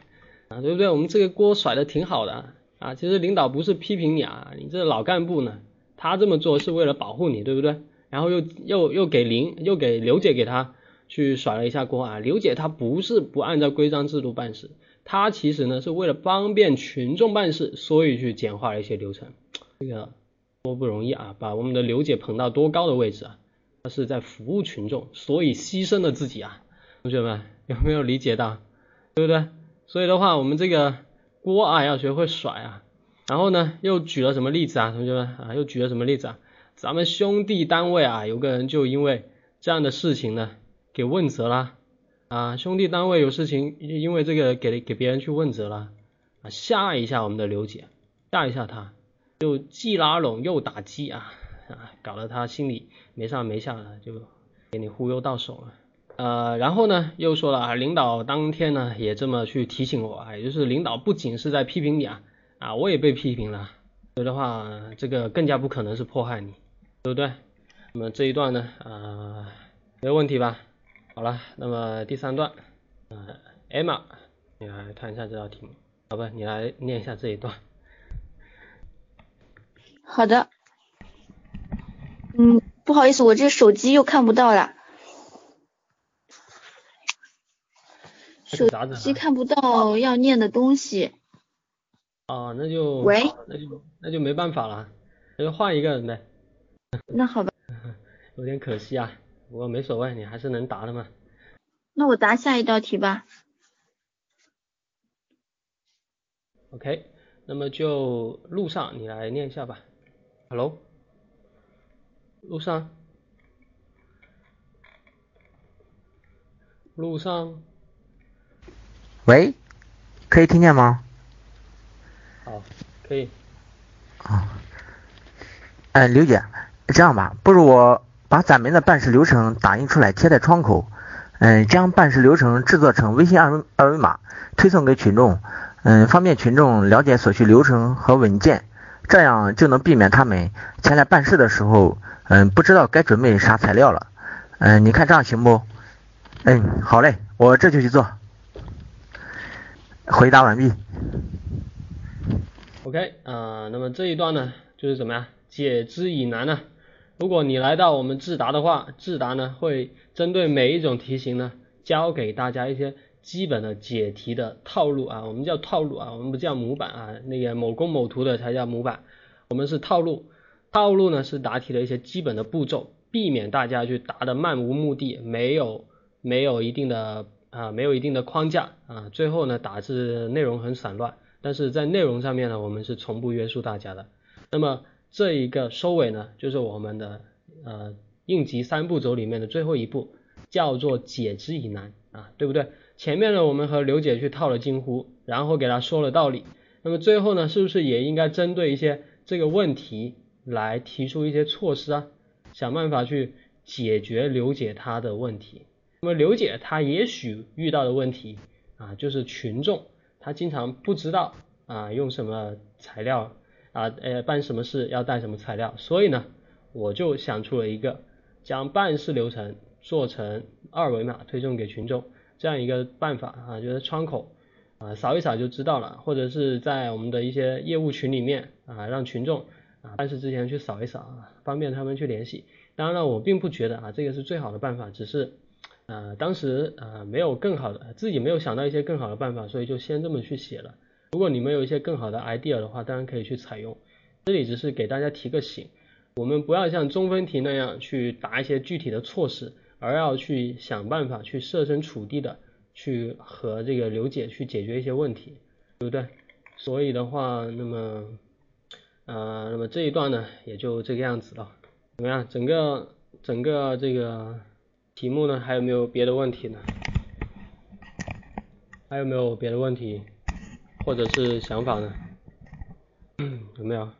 啊，对不对？我们这个锅甩的挺好的啊，其实领导不是批评你啊，你这老干部呢，他这么做是为了保护你，对不对？然后又又又给林又给刘姐给他去甩了一下锅啊，刘姐她不是不按照规章制度办事，她其实呢是为了方便群众办事，所以去简化了一些流程。这个多不容易啊！把我们的刘姐捧到多高的位置啊！她是在服务群众，所以牺牲了自己啊！同学们有没有理解到？对不对？所以的话，我们这个锅啊要学会甩啊！然后呢，又举了什么例子啊？同学们啊，又举了什么例子啊？咱们兄弟单位啊，有个人就因为这样的事情呢，给问责了啊！兄弟单位有事情，因为这个给给别人去问责了啊！吓一下我们的刘姐，吓一下她。就既拉拢又打击啊啊，搞得他心里没上没下的，就给你忽悠到手了。呃，然后呢，又说了啊，领导当天呢也这么去提醒我啊，也就是领导不仅是在批评你啊啊，我也被批评了，所以的话，这个更加不可能是迫害你，对不对？那么这一段呢啊，没有问题吧？好了，那么第三段，呃，Emma，你来看一下这道题目，好吧，你来念一下这一段。好的，嗯，不好意思，我这手机又看不到了，手机看不到要念的东西。啊，那就喂，那就那就没办法了，那就换一个人呗。那好吧。有点可惜啊，不过没所谓，你还是能答的嘛。那我答下一道题吧。OK，那么就路上你来念一下吧。Hello，路上，路上，喂，可以听见吗？好，可以。啊，哎，刘姐，这样吧，不如我把咱们的办事流程打印出来贴在窗口，嗯，将办事流程制作成微信二维二维码推送给群众，嗯，方便群众了解所需流程和文件。这样就能避免他们前来办事的时候，嗯，不知道该准备啥材料了。嗯，你看这样行不？嗯，好嘞，我这就去做。回答完毕。OK 啊，那么这一段呢，就是怎么样解之以难呢？如果你来到我们智达的话，智达呢会针对每一种题型呢，教给大家一些基本的解题的套路啊，我们叫套路啊，我们不叫模板啊，那个某工某图的才叫模板，我们是套路。套路呢是答题的一些基本的步骤，避免大家去答的漫无目的，没有没有一定的啊，没有一定的框架啊，最后呢打字内容很散乱。但是在内容上面呢，我们是从不约束大家的。那么这一个收尾呢，就是我们的呃应急三步走里面的最后一步，叫做解之以难啊，对不对？前面呢我们和刘姐去套了近乎，然后给她说了道理。那么最后呢，是不是也应该针对一些这个问题来提出一些措施啊，想办法去解决刘姐她的问题？那么刘姐她也许遇到的问题啊，就是群众。他经常不知道啊用什么材料啊呃办什么事要带什么材料，所以呢我就想出了一个将办事流程做成二维码推送给群众这样一个办法啊，就是窗口啊扫一扫就知道了，或者是在我们的一些业务群里面啊让群众啊办事之前去扫一扫啊，方便他们去联系。当然了，我并不觉得啊这个是最好的办法，只是。呃，当时啊没有更好的，自己没有想到一些更好的办法，所以就先这么去写了。如果你们有一些更好的 idea 的话，当然可以去采用。这里只是给大家提个醒，我们不要像中分题那样去答一些具体的措施，而要去想办法去设身处地的去和这个刘姐去解决一些问题，对不对？所以的话，那么呃，那么这一段呢也就这个样子了，怎么样？整个整个这个。题目呢？还有没有别的问题呢？还有没有别的问题，或者是想法呢？有没有？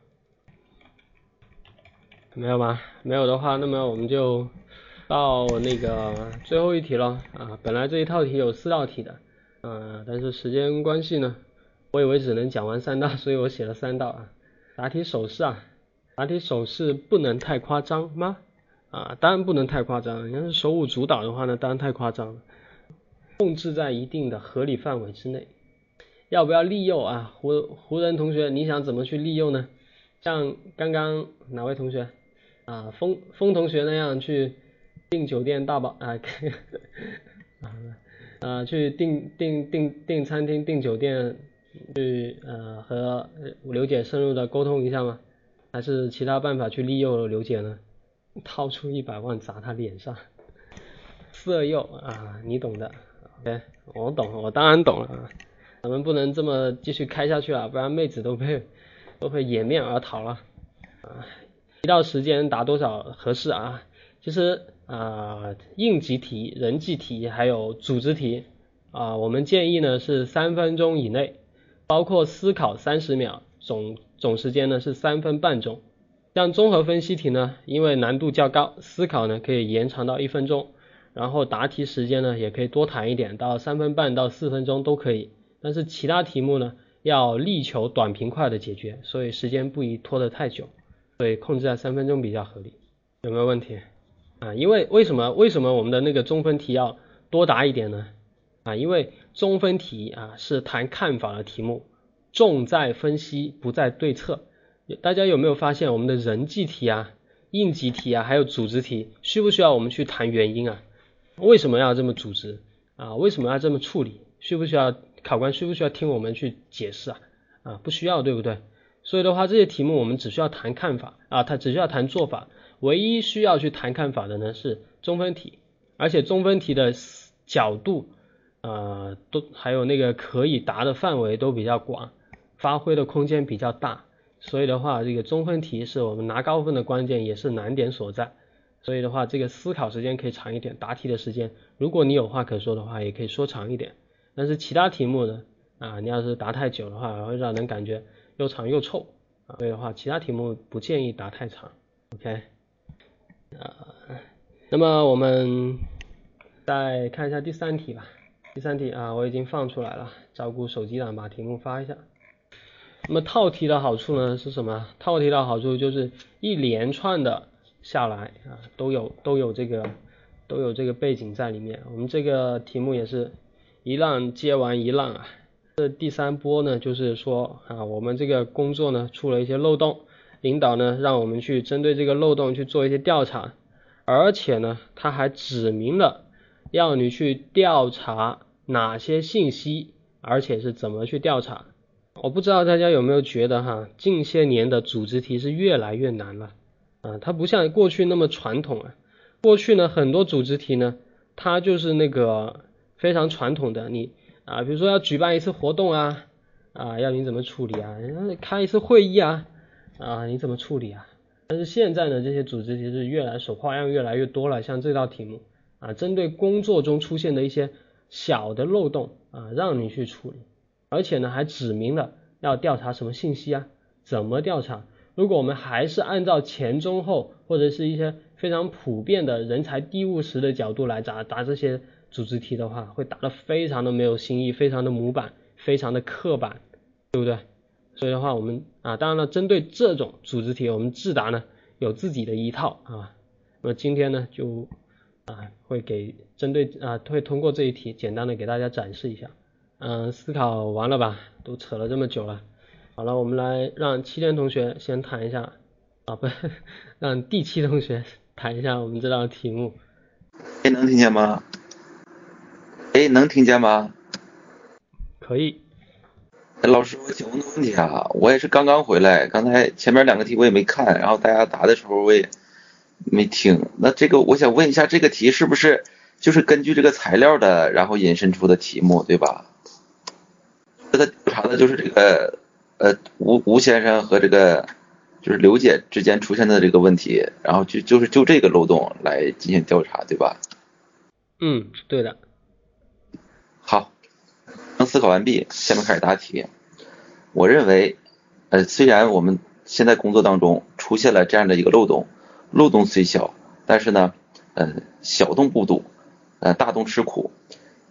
没有吗？没有的话，那么我们就到那个最后一题了啊。本来这一套题有四道题的，嗯，但是时间关系呢，我以为只能讲完三道，所以我写了三道啊。答题手势啊，答题手势不能太夸张吗？啊，当然不能太夸张。你要是手舞足蹈的话呢，当然太夸张了。控制在一定的合理范围之内。要不要利诱啊？胡胡人同学，你想怎么去利诱呢？像刚刚哪位同学啊，风风同学那样去订酒店大包 啊，啊，去订订订订餐厅订酒店，去呃和刘姐深入的沟通一下吗？还是其他办法去利诱刘姐呢？掏出一百万砸他脸上，色诱啊，你懂的，OK，我懂，我当然懂了，咱们不能这么继续开下去了，不然妹子都被都会掩面而逃了啊。一到时间打多少合适啊？其实啊，应急题、人际题还有组织题啊，我们建议呢是三分钟以内，包括思考三十秒，总总时间呢是三分半钟。像综合分析题呢，因为难度较高，思考呢可以延长到一分钟，然后答题时间呢也可以多谈一点，到三分半到四分钟都可以。但是其他题目呢，要力求短平快的解决，所以时间不宜拖得太久，所以控制在三分钟比较合理。有没有问题？啊，因为为什么为什么我们的那个中分题要多答一点呢？啊，因为中分题啊是谈看法的题目，重在分析，不在对策。大家有没有发现，我们的人际题啊、应急题啊，还有组织题，需不需要我们去谈原因啊？为什么要这么组织啊？为什么要这么处理？需不需要考官需不需要听我们去解释啊？啊，不需要，对不对？所以的话，这些题目我们只需要谈看法啊，它只需要谈做法。唯一需要去谈看法的呢是中分题，而且中分题的角度呃都还有那个可以答的范围都比较广，发挥的空间比较大。所以的话，这个中分题是我们拿高分的关键，也是难点所在。所以的话，这个思考时间可以长一点，答题的时间，如果你有话可说的话，也可以说长一点。但是其他题目呢，啊，你要是答太久的话，会让人感觉又长又臭啊。所以的话，其他题目不建议答太长。OK，啊，那么我们再看一下第三题吧。第三题啊，我已经放出来了，照顾手机党把题目发一下。那么套题的好处呢是什么？套题的好处就是一连串的下来啊，都有都有这个都有这个背景在里面。我们这个题目也是一浪接完一浪啊，这第三波呢，就是说啊，我们这个工作呢出了一些漏洞，领导呢让我们去针对这个漏洞去做一些调查，而且呢他还指明了要你去调查哪些信息，而且是怎么去调查。我不知道大家有没有觉得哈，近些年的组织题是越来越难了啊，它不像过去那么传统啊。过去呢很多组织题呢，它就是那个非常传统的你。啊，比如说要举办一次活动啊，啊，要你怎么处理啊？开一次会议啊，啊，你怎么处理啊？但是现在呢，这些组织其实越来手花样越来越多了，像这道题目啊，针对工作中出现的一些小的漏洞啊，让你去处理，而且呢还指明了要调查什么信息啊，怎么调查？如果我们还是按照前中后或者是一些非常普遍的人才低务实的角度来答答这些。组织题的话会答的非常的没有新意，非常的模板，非常的刻板，对不对？所以的话，我们啊，当然了，针对这种组织题，我们智达呢有自己的一套啊。那么今天呢，就啊会给针对啊会通过这一题，简单的给大家展示一下。嗯，思考完了吧？都扯了这么久了，好了，我们来让七天同学先谈一下啊，不，让第七同学谈一下我们这道题目。哎，能听见吗？哎，能听见吗？可以。老师，我请问个问题啊，我也是刚刚回来，刚才前面两个题我也没看，然后大家答的时候我也没听。那这个我想问一下，这个题是不是就是根据这个材料的，然后引申出的题目，对吧？这个调查的就是这个呃吴吴先生和这个就是刘姐之间出现的这个问题，然后就就是就这个漏洞来进行调查，对吧？嗯，对的。思考完毕，下面开始答题。我认为，呃，虽然我们现在工作当中出现了这样的一个漏洞，漏洞虽小，但是呢，呃，小洞不堵，呃，大洞吃苦。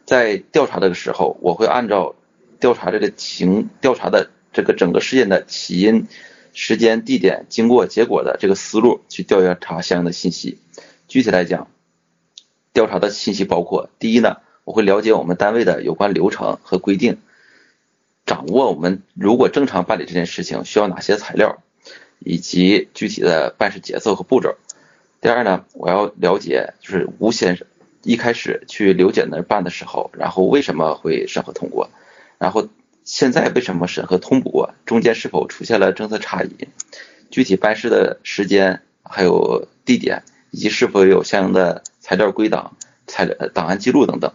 在调查的时候，我会按照调查这个情调查的这个整个事件的起因、时间、地点、经过、结果的这个思路去调查相应的信息。具体来讲，调查的信息包括：第一呢。我会了解我们单位的有关流程和规定，掌握我们如果正常办理这件事情需要哪些材料，以及具体的办事节奏和步骤。第二呢，我要了解就是吴先生一开始去刘姐那儿办的时候，然后为什么会审核通过，然后现在为什么审核通不过，中间是否出现了政策差异，具体办事的时间还有地点，以及是否有相应的材料归档、材料档案记录等等。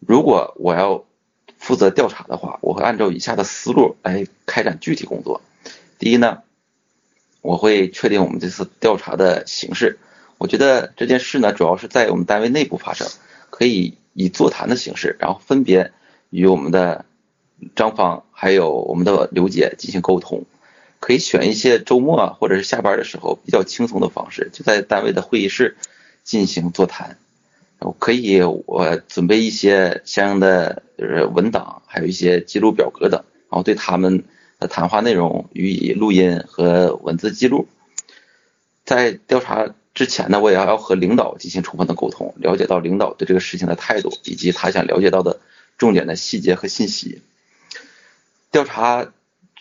如果我要负责调查的话，我会按照以下的思路来开展具体工作。第一呢，我会确定我们这次调查的形式。我觉得这件事呢，主要是在我们单位内部发生，可以以座谈的形式，然后分别与我们的张芳还有我们的刘姐进行沟通。可以选一些周末或者是下班的时候比较轻松的方式，就在单位的会议室进行座谈。我可以，我准备一些相应的就是文档，还有一些记录表格等，然后对他们的谈话内容予以录音和文字记录。在调查之前呢，我也要要和领导进行充分的沟通，了解到领导对这个事情的态度，以及他想了解到的重点的细节和信息。调查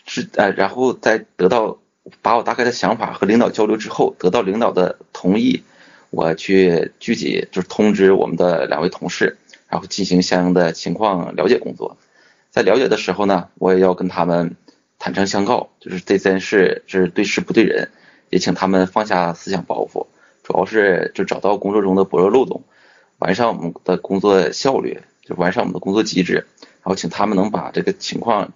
之呃，然后再得到把我大概的想法和领导交流之后，得到领导的同意。我去具体就是通知我们的两位同事，然后进行相应的情况了解工作。在了解的时候呢，我也要跟他们坦诚相告，就是这件事是对事不对人，也请他们放下思想包袱，主要是就找到工作中的薄弱漏洞，完善我们的工作效率，就完善我们的工作机制。然后请他们能把这个情况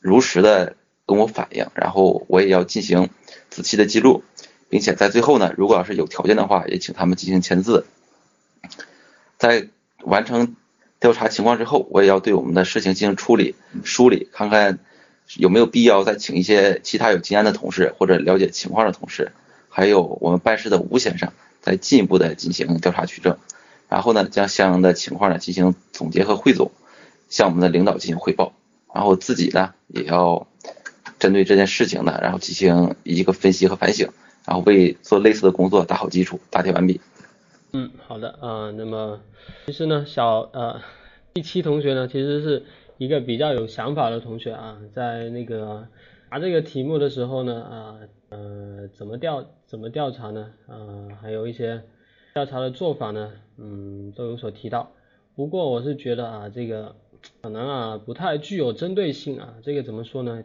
如实的跟我反映，然后我也要进行仔细的记录。并且在最后呢，如果要是有条件的话，也请他们进行签字。在完成调查情况之后，我也要对我们的事情进行处理、梳理，看看有没有必要再请一些其他有经验的同事或者了解情况的同事，还有我们办事的吴先生，再进一步的进行调查取证。然后呢，将相应的情况呢进行总结和汇总，向我们的领导进行汇报。然后自己呢也要针对这件事情呢，然后进行一个分析和反省。然后为做类似的工作打好基础。答题完毕。嗯，好的啊。那么其实呢，小呃第七同学呢，其实是一个比较有想法的同学啊，在那个答这个题目的时候呢啊呃怎么调怎么调查呢啊还有一些调查的做法呢嗯都有所提到。不过我是觉得啊这个可能啊不太具有针对性啊，这个怎么说呢？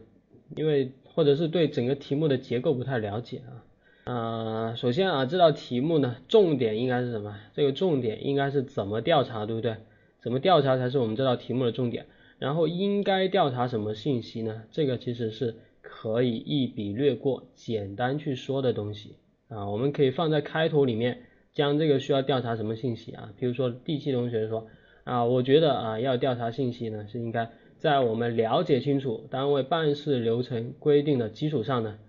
因为或者是对整个题目的结构不太了解啊。呃，首先啊，这道题目呢，重点应该是什么？这个重点应该是怎么调查，对不对？怎么调查才是我们这道题目的重点。然后应该调查什么信息呢？这个其实是可以一笔略过，简单去说的东西啊。我们可以放在开头里面，将这个需要调查什么信息啊？比如说第七同学说啊，我觉得啊，要调查信息呢，是应该在我们了解清楚单位办事流程规定的基础上呢。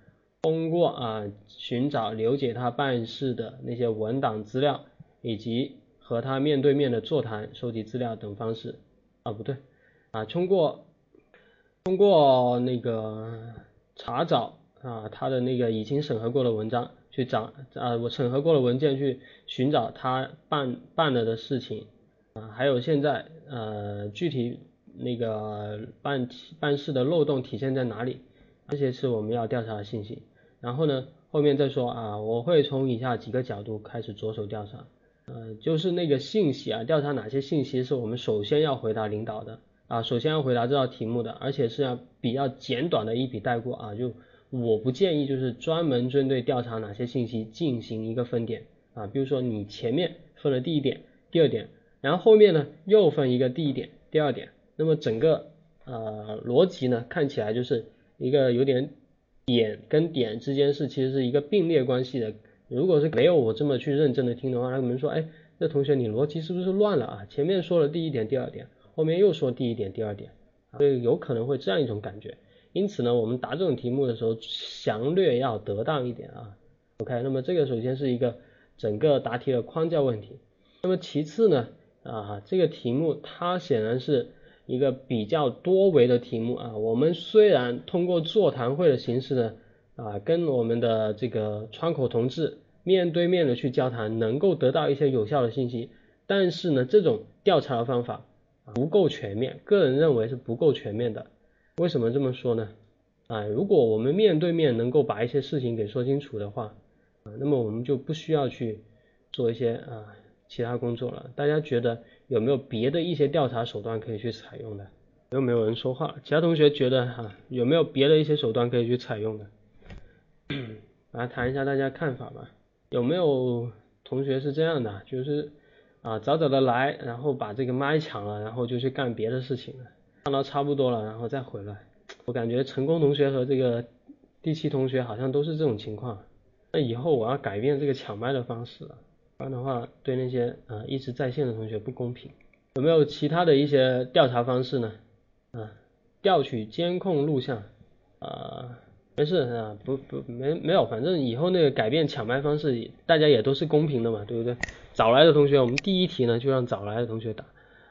通过啊寻找了解他办事的那些文档资料，以及和他面对面的座谈、收集资料等方式啊不对啊通过通过那个查找啊他的那个已经审核过的文章去找啊我审核过的文件去寻找他办办了的事情啊还有现在呃具体那个办办事的漏洞体现在哪里？这些是我们要调查的信息。然后呢，后面再说啊，我会从以下几个角度开始着手调查，呃，就是那个信息啊，调查哪些信息是我们首先要回答领导的。啊，首先要回答这道题目的，而且是要比较简短的一笔带过啊，就我不建议就是专门针对调查哪些信息进行一个分点。啊，比如说你前面分了第一点、第二点，然后后面呢又分一个第一点、第二点，那么整个呃逻辑呢看起来就是一个有点。点跟点之间是其实是一个并列关系的。如果是没有我这么去认真的听的话，他可能说，哎，这同学你逻辑是不是乱了啊？前面说了第一点、第二点，后面又说第一点、第二点，所以有可能会这样一种感觉。因此呢，我们答这种题目的时候，详略要得当一点啊。OK，那么这个首先是一个整个答题的框架问题。那么其次呢，啊，这个题目它显然是。一个比较多维的题目啊，我们虽然通过座谈会的形式呢，啊，跟我们的这个窗口同志面对面的去交谈，能够得到一些有效的信息，但是呢，这种调查的方法不够全面，个人认为是不够全面的。为什么这么说呢？啊，如果我们面对面能够把一些事情给说清楚的话，啊，那么我们就不需要去做一些啊其他工作了。大家觉得？有没有别的一些调查手段可以去采用的？有没有人说话？其他同学觉得哈，有没有别的一些手段可以去采用的？来谈一下大家看法吧。有没有同学是这样的？就是啊，早早的来，然后把这个麦抢了，然后就去干别的事情了，干到差不多了，然后再回来。我感觉成功同学和这个第七同学好像都是这种情况。那以后我要改变这个抢麦的方式了。不然的话，对那些呃一直在线的同学不公平。有没有其他的一些调查方式呢？啊，调取监控录像，啊，没事啊，不不没没有，反正以后那个改变抢麦方式，大家也都是公平的嘛，对不对？早来的同学，我们第一题呢就让早来的同学打，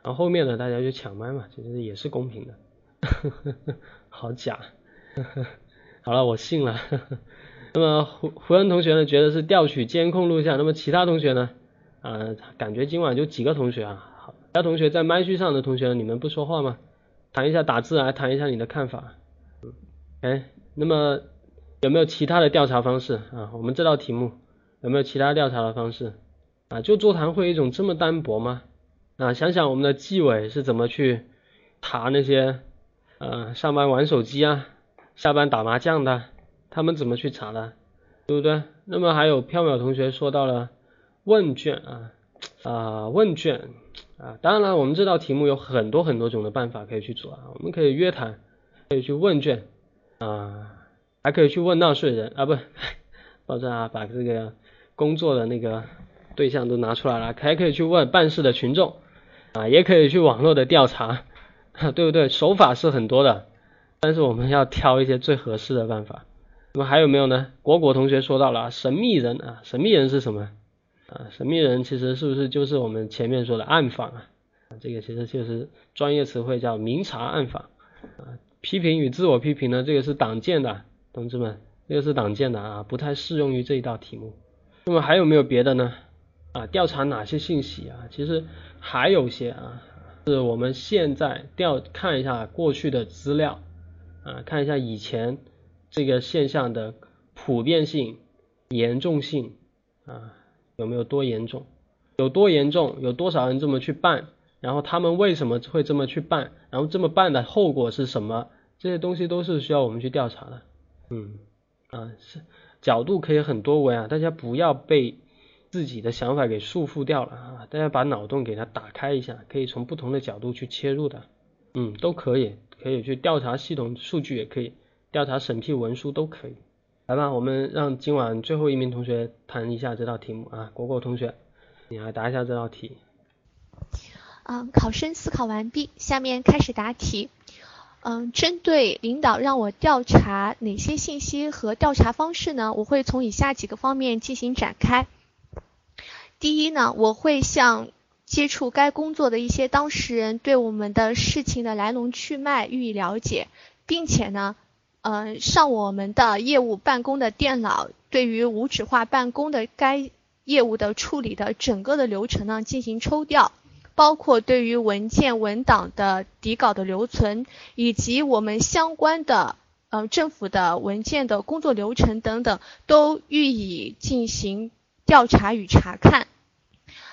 然后后面呢大家就抢麦嘛，其实也是公平的。好假，好了，我信了。那么胡胡恩同学呢，觉得是调取监控录像。那么其他同学呢？啊，感觉今晚就几个同学啊。好，其他同学在麦序上的同学，你们不说话吗？谈一下打字来谈一下你的看法。嗯，哎，那么有没有其他的调查方式啊？我们这道题目有没有其他调查的方式？啊，就座谈会一种这么单薄吗？啊，想想我们的纪委是怎么去查那些呃上班玩手机啊，下班打麻将的？他们怎么去查的，对不对？那么还有缥缈同学说到了问卷啊啊问卷啊，当然了，我们这道题目有很多很多种的办法可以去做啊，我们可以约谈，可以去问卷啊，还可以去问纳税人啊，不，抱歉啊，把这个工作的那个对象都拿出来了，还可以去问办事的群众啊，也可以去网络的调查，对不对？手法是很多的，但是我们要挑一些最合适的办法。那么还有没有呢？果果同学说到了神秘人啊，神秘人是什么啊？神秘人其实是不是就是我们前面说的暗访啊？这个其实就是专业词汇叫明察暗访啊。批评与自我批评呢，这个是党建的，同志们，这个是党建的啊，不太适用于这一道题目。那么还有没有别的呢？啊，调查哪些信息啊？其实还有些啊，是我们现在调看一下过去的资料啊，看一下以前这个现象的普遍性、严重性啊，有没有多严重？有多严重？有多少人这么去办？然后他们为什么会这么去办？然后这么办的后果是什么？这些东西都是需要我们去调查的。嗯，啊是角度可以很多维啊，大家不要被自己的想法给束缚掉了啊，大家把脑洞给它打开一下，可以从不同的角度去切入的。嗯，都可以，可以去调查系统数据，也可以调查审批文书，都可以。来吧，我们让今晚最后一名同学谈一下这道题目啊，果果同学。你来答一下这道题。嗯，考生思考完毕，下面开始答题。嗯，针对领导让我调查哪些信息和调查方式呢？我会从以下几个方面进行展开。第一呢，我会向接触该工作的一些当事人对我们的事情的来龙去脉予以了解，并且呢，嗯，上我们的业务办公的电脑，对于无纸化办公的该。业务的处理的整个的流程呢进行抽调，包括对于文件文档的底稿的留存，以及我们相关的呃政府的文件的工作流程等等，都予以进行调查与查看，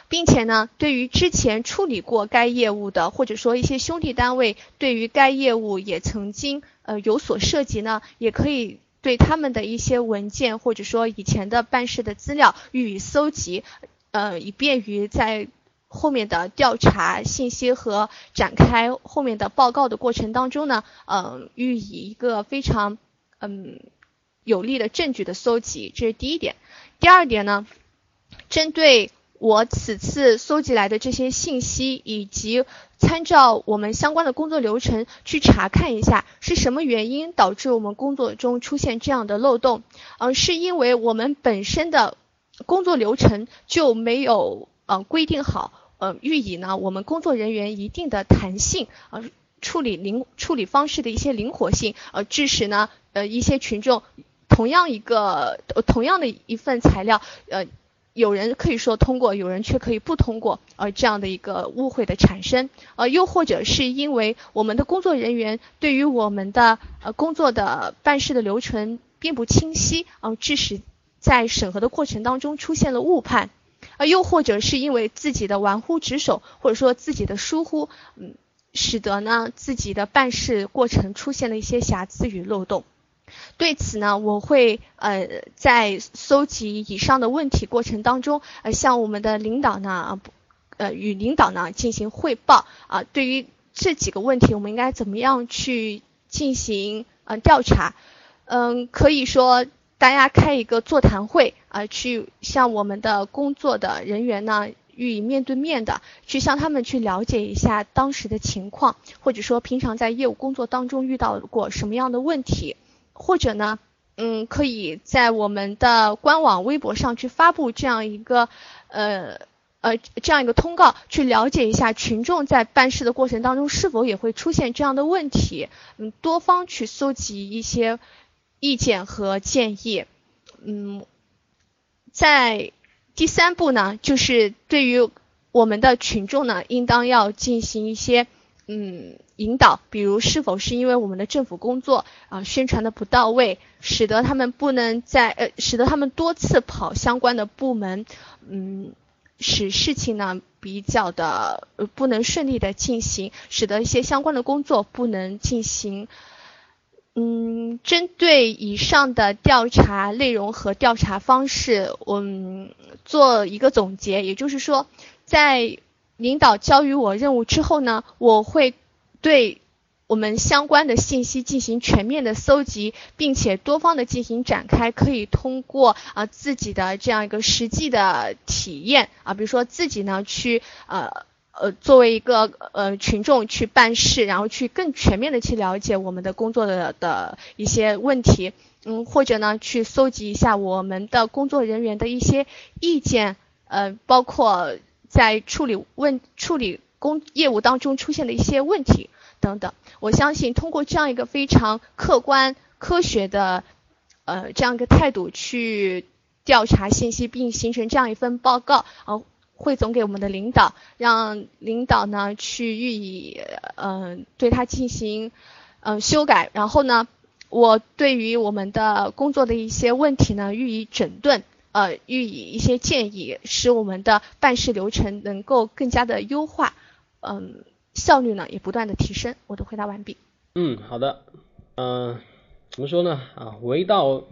并且呢，对于之前处理过该业务的，或者说一些兄弟单位对于该业务也曾经呃有所涉及呢，也可以。对他们的一些文件或者说以前的办事的资料予以搜集，呃，以便于在后面的调查信息和展开后面的报告的过程当中呢，嗯，予以一个非常嗯有力的证据的搜集，这是第一点。第二点呢，针对。我此次搜集来的这些信息，以及参照我们相关的工作流程去查看一下，是什么原因导致我们工作中出现这样的漏洞？嗯，是因为我们本身的工作流程就没有呃规定好，呃，予以呢我们工作人员一定的弹性，呃，处理灵处理方式的一些灵活性，呃，致使呢呃一些群众同样一个同样的一份材料，呃。有人可以说通过，有人却可以不通过，而这样的一个误会的产生，呃，又或者是因为我们的工作人员对于我们的呃工作的办事的流程并不清晰，呃，致使在审核的过程当中出现了误判，啊，又或者是因为自己的玩忽职守，或者说自己的疏忽，嗯，使得呢自己的办事过程出现了一些瑕疵与漏洞。对此呢，我会呃在搜集以上的问题过程当中，呃向我们的领导呢，呃与领导呢进行汇报啊。对于这几个问题，我们应该怎么样去进行呃调查？嗯，可以说大家开一个座谈会啊，去向我们的工作的人员呢予以面对面的去向他们去了解一下当时的情况，或者说平常在业务工作当中遇到过什么样的问题。或者呢，嗯，可以在我们的官网、微博上去发布这样一个，呃呃，这样一个通告，去了解一下群众在办事的过程当中是否也会出现这样的问题，嗯，多方去搜集一些意见和建议，嗯，在第三步呢，就是对于我们的群众呢，应当要进行一些。嗯，引导，比如是否是因为我们的政府工作啊宣传的不到位，使得他们不能在呃，使得他们多次跑相关的部门，嗯，使事情呢比较的呃不能顺利的进行，使得一些相关的工作不能进行。嗯，针对以上的调查内容和调查方式，我们做一个总结，也就是说，在。领导交予我任务之后呢，我会对我们相关的信息进行全面的搜集，并且多方的进行展开，可以通过啊自己的这样一个实际的体验啊，比如说自己呢去呃呃作为一个呃群众去办事，然后去更全面的去了解我们的工作的的一些问题，嗯，或者呢去搜集一下我们的工作人员的一些意见，呃，包括。在处理问处理工业务当中出现的一些问题等等，我相信通过这样一个非常客观科学的呃这样一个态度去调查信息，并形成这样一份报告啊，汇总给我们的领导，让领导呢去予以嗯对他进行嗯修改，然后呢，我对于我们的工作的一些问题呢予以整顿，呃予以一些建议，使我们的办事流程能够更加的优化，嗯效率呢也不断的提升。我的回答完毕。嗯，好的，嗯，怎么说呢？啊，为道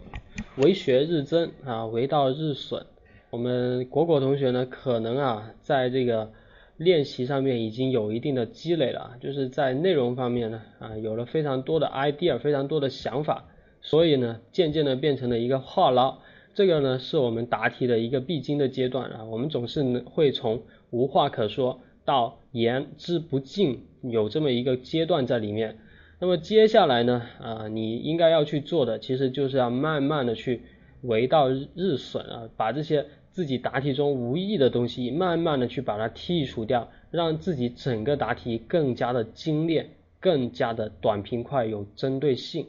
为学日增啊，为道日损。我们果果同学呢，可能啊，在这个练习上面已经有一定的积累了，就是在内容方面呢，啊，有了非常多的 idea，非常多的想法，所以呢，渐渐的变成了一个话痨。这个呢，是我们答题的一个必经的阶段啊。我们总是会从无话可说到言之不尽，有这么一个阶段在里面。那么接下来呢，啊，你应该要去做的，其实就是要慢慢的去为道日损啊，把这些。自己答题中无意的东西，慢慢的去把它剔除掉，让自己整个答题更加的精炼，更加的短平快，有针对性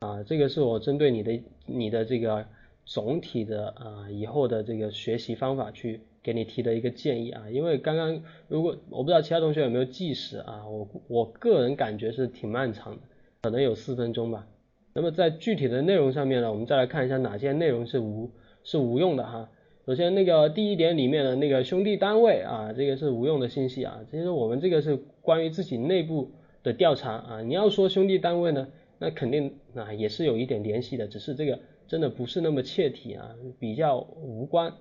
啊。这个是我针对你的你的这个总体的啊以后的这个学习方法去给你提的一个建议啊。因为刚刚如果我不知道其他同学有没有计时啊，我我个人感觉是挺漫长的，可能有四分钟吧。那么在具体的内容上面呢，我们再来看一下哪些内容是无是无用的哈。首先，那个第一点里面的那个兄弟单位啊，这个是无用的信息啊。其实我们这个是关于自己内部的调查啊。你要说兄弟单位呢，那肯定啊也是有一点联系的，只是这个真的不是那么切题啊，比较无关。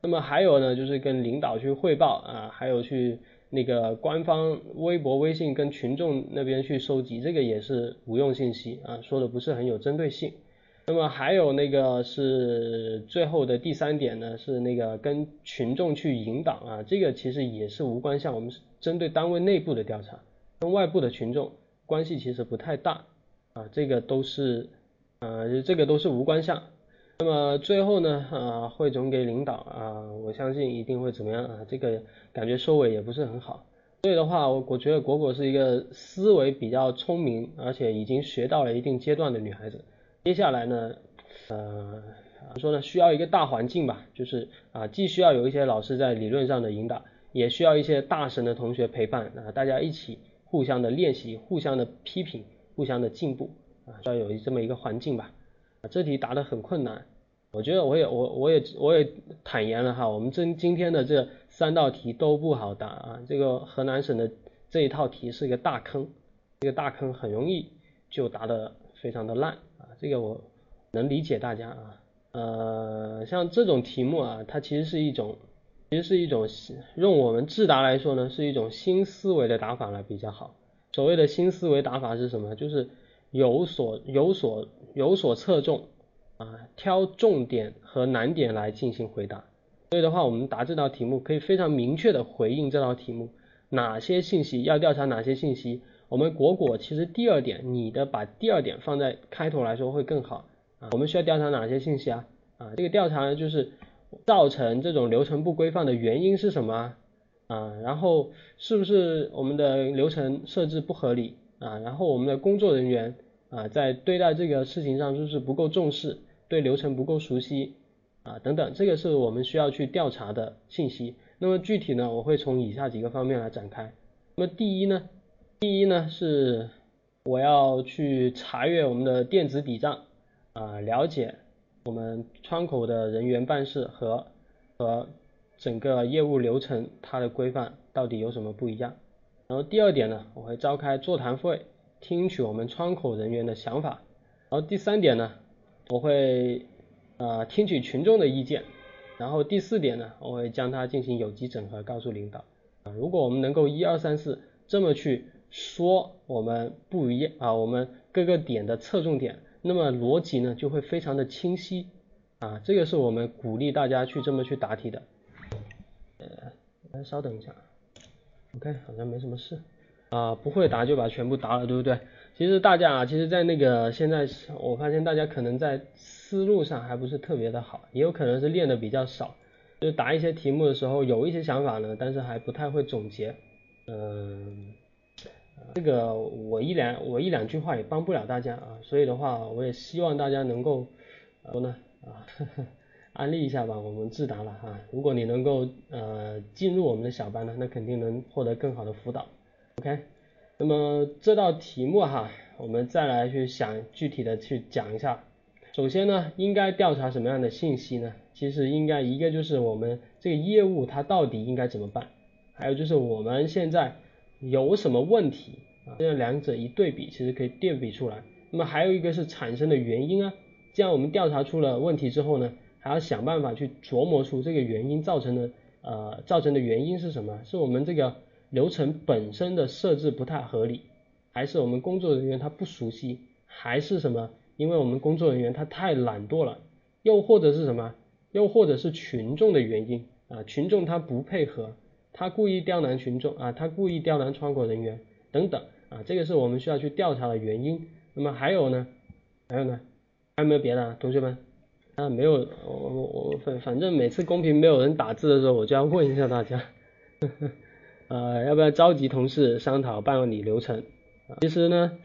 那么还有呢，就是跟领导去汇报啊，还有去那个官方微博、微信跟群众那边去收集，这个也是无用信息啊，说的不是很有针对性。那么还有那个是最后的第三点呢，是那个跟群众去引导啊，这个其实也是无关项，我们是针对单位内部的调查，跟外部的群众关系其实不太大啊，这个都是呃，这个都是无关项。那么最后呢啊，汇总给领导啊，我相信一定会怎么样啊，这个感觉收尾也不是很好。所以的话，我我觉得果果是一个思维比较聪明，而且已经学到了一定阶段的女孩子。接下来呢，呃，怎么说呢？需要一个大环境吧，就是啊，既需要有一些老师在理论上的引导，也需要一些大神的同学陪伴啊，大家一起互相的练习，互相的批评，互相的进步啊，要有这么一个环境吧。啊，这题答的很困难，我觉得我也我我也我也坦言了哈，我们今今天的这三道题都不好答啊，这个河南省的这一套题是一个大坑，这个大坑很容易就答的非常的烂啊。这个我能理解大家啊，呃，像这种题目啊，它其实是一种，其实是一种用我们智答来说呢，是一种新思维的打法来比较好。所谓的新思维打法是什么？就是有所有所有所侧重啊，挑重点和难点来进行回答。所以的话，我们答这道题目可以非常明确的回应这道题目，哪些信息要调查，哪些信息。我们果果其实第二点，你的把第二点放在开头来说会更好啊。我们需要调查哪些信息啊？啊，这个调查呢就是造成这种流程不规范的原因是什么啊？然后是不是我们的流程设置不合理啊？然后我们的工作人员啊在对待这个事情上就是不够重视，对流程不够熟悉啊？等等，这个是我们需要去调查的信息。那么具体呢，我会从以下几个方面来展开。那么第一呢？第一呢是我要去查阅我们的电子底账啊，了解我们窗口的人员办事和和整个业务流程它的规范到底有什么不一样。然后第二点呢，我会召开座谈会，听取我们窗口人员的想法。然后第三点呢，我会啊听取群众的意见。然后第四点呢，我会将它进行有机整合，告诉领导啊。如果我们能够一二三四这么去。说我们不一样啊，我们各个点的侧重点，那么逻辑呢就会非常的清晰啊，这个是我们鼓励大家去这么去答题的。呃，稍等一下啊，OK，好像没什么事啊，不会答就把全部答了，对不对？其实大家啊，其实，在那个现在，我发现大家可能在思路上还不是特别的好，也有可能是练的比较少，就答一些题目的时候有一些想法呢，但是还不太会总结，嗯。这个我一两我一两句话也帮不了大家啊，所以的话我也希望大家能够说呢啊 安利一下吧，我们智达了哈。如果你能够呃进入我们的小班呢，那肯定能获得更好的辅导。OK，那么这道题目哈，我们再来去想具体的去讲一下。首先呢，应该调查什么样的信息呢？其实应该一个就是我们这个业务它到底应该怎么办，还有就是我们现在有什么问题啊？这样两者一对比，其实可以对比出来。那么还有一个是产生的原因啊，这样我们调查出了问题之后呢，还要想办法去琢磨出这个原因造成的呃造成的原因是什么？是我们这个流程本身的设置不太合理，还是我们工作人员他不熟悉，还是什么？因为我们工作人员他太懒惰了，又或者是什么？又或者是群众的原因啊？群众他不配合，他故意刁难群众啊？他故意刁难窗口人员等等啊？这个是我们需要去调查的原因。那么还有呢？还有呢？还有没有别的同学们？啊，没有，我我我反反正每次公屏没有人打字的时候，我就要问一下大家，呵 呵呃，要不要召集同事商讨办理流程？其实呢。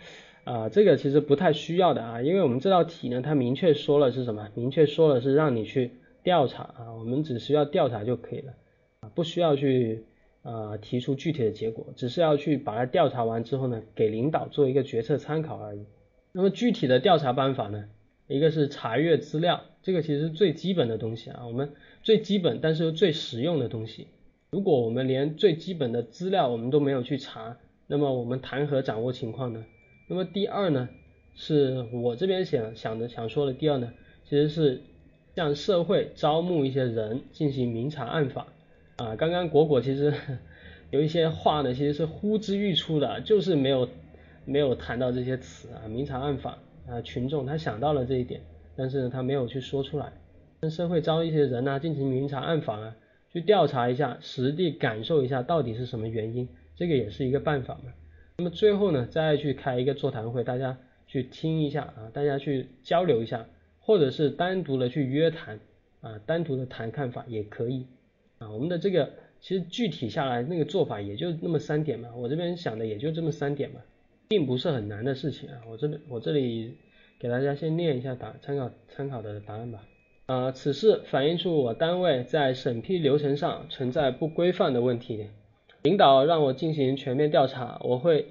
啊，这个其实不太需要的啊，因为我们这道题呢，它明确说了是什么？明确说了是让你去调查啊，我们只需要调查就可以了啊，不需要去啊提出具体的结果，只是要去把它调查完之后呢，给领导做一个决策参考而已。那么具体的调查办法呢，一个是查阅资料，这个其实是最基本的东西啊，我们最基本但是又最实用的东西。如果我们连最基本的资料我们都没有去查，那么我们谈何掌握情况呢？那么第二呢，是我这边想想的想说的第二呢，其实是向社会招募一些人进行明察暗访啊。刚刚果果其实 有一些话呢，其实是呼之欲出的，就是没有没有谈到这些词啊，明察暗访啊，群众他想到了这一点，但是他没有去说出来。向社会招一些人呢，进行明察暗访啊，去调查一下，实地感受一下到底是什么原因，这个也是一个办法嘛。那么最后呢，再去开一个座谈会，大家去听一下啊，大家去交流一下，或者是单独的去约谈啊，单独的谈看法也可以啊。我们的这个其实具体下来那个做法也就那么三点嘛，我这边想的也就这么三点嘛，并不是很难的事情啊。我这边我这里给大家先念一下答参考参考的答案吧。啊，此事反映出我单位在审批流程上存在不规范的问题。领导让我进行全面调查，我会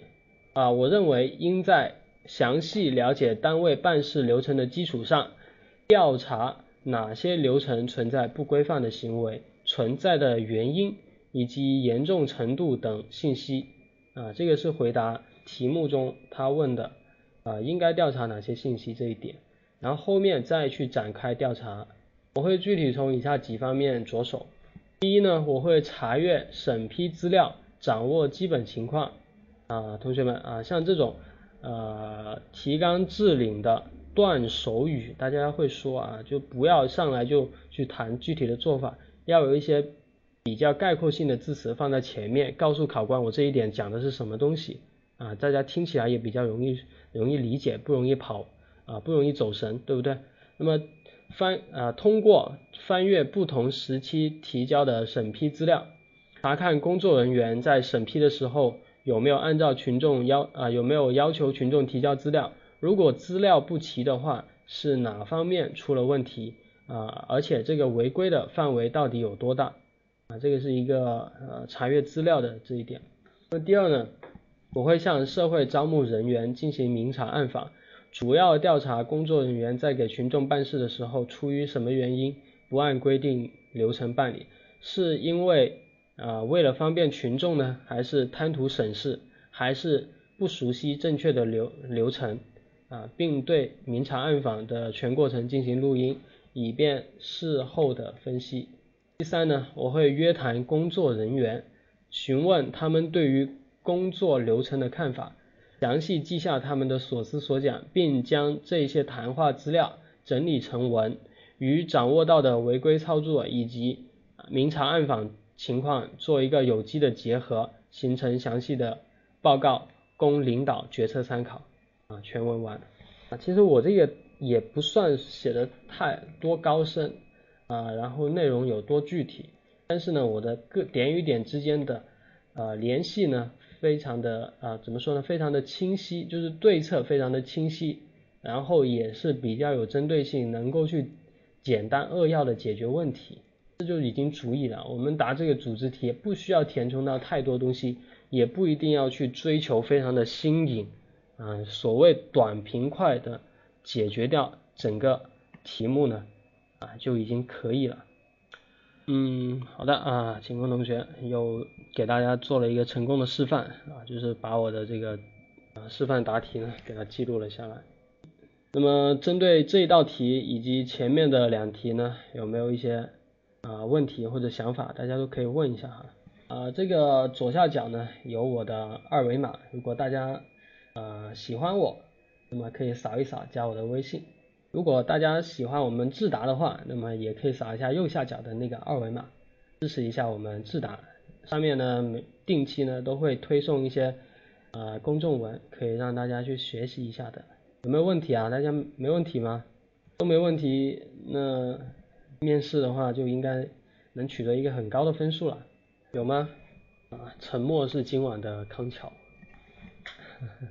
啊，我认为应在详细了解单位办事流程的基础上，调查哪些流程存在不规范的行为，存在的原因以及严重程度等信息啊，这个是回答题目中他问的啊，应该调查哪些信息这一点，然后后面再去展开调查，我会具体从以下几方面着手。第一呢，我会查阅审批资料，掌握基本情况。啊，同学们啊，像这种呃提纲挈领的断手语，大家会说啊，就不要上来就去谈具体的做法，要有一些比较概括性的字词放在前面，告诉考官我这一点讲的是什么东西。啊，大家听起来也比较容易容易理解，不容易跑。啊，不容易走神，对不对？那么。翻啊，通过翻阅不同时期提交的审批资料，查看工作人员在审批的时候有没有按照群众要啊有没有要求群众提交资料，如果资料不齐的话，是哪方面出了问题啊？而且这个违规的范围到底有多大啊？这个是一个呃查阅资料的这一点。那第二呢，我会向社会招募人员进行明察暗访。主要调查工作人员在给群众办事的时候，出于什么原因不按规定流程办理？是因为啊为了方便群众呢，还是贪图省事，还是不熟悉正确的流流程啊？并对明察暗访的全过程进行录音，以便事后的分析。第三呢，我会约谈工作人员，询问他们对于工作流程的看法。详细记下他们的所思所讲，并将这些谈话资料整理成文，与掌握到的违规操作以及明察暗访情况做一个有机的结合，形成详细的报告，供领导决策参考。啊，全文完。啊，其实我这个也不算写的太多高深啊，然后内容有多具体，但是呢，我的各点与点之间的呃联系呢。非常的啊，怎么说呢？非常的清晰，就是对策非常的清晰，然后也是比较有针对性，能够去简单扼要的解决问题，这就已经足以了。我们答这个组织题不需要填充到太多东西，也不一定要去追求非常的新颖啊，所谓短平快的解决掉整个题目呢啊就已经可以了。嗯，好的啊，景峰同学又给大家做了一个成功的示范啊，就是把我的这个啊示范答题呢给它记录了下来。那么针对这一道题以及前面的两题呢，有没有一些啊问题或者想法，大家都可以问一下哈。啊，这个左下角呢有我的二维码，如果大家啊喜欢我，那么可以扫一扫加我的微信。如果大家喜欢我们智达的话，那么也可以扫一下右下角的那个二维码，支持一下我们智达。上面呢，每定期呢都会推送一些呃公众文，可以让大家去学习一下的。有没有问题啊？大家没问题吗？都没问题，那面试的话就应该能取得一个很高的分数了，有吗？啊，沉默是今晚的康桥。呵呵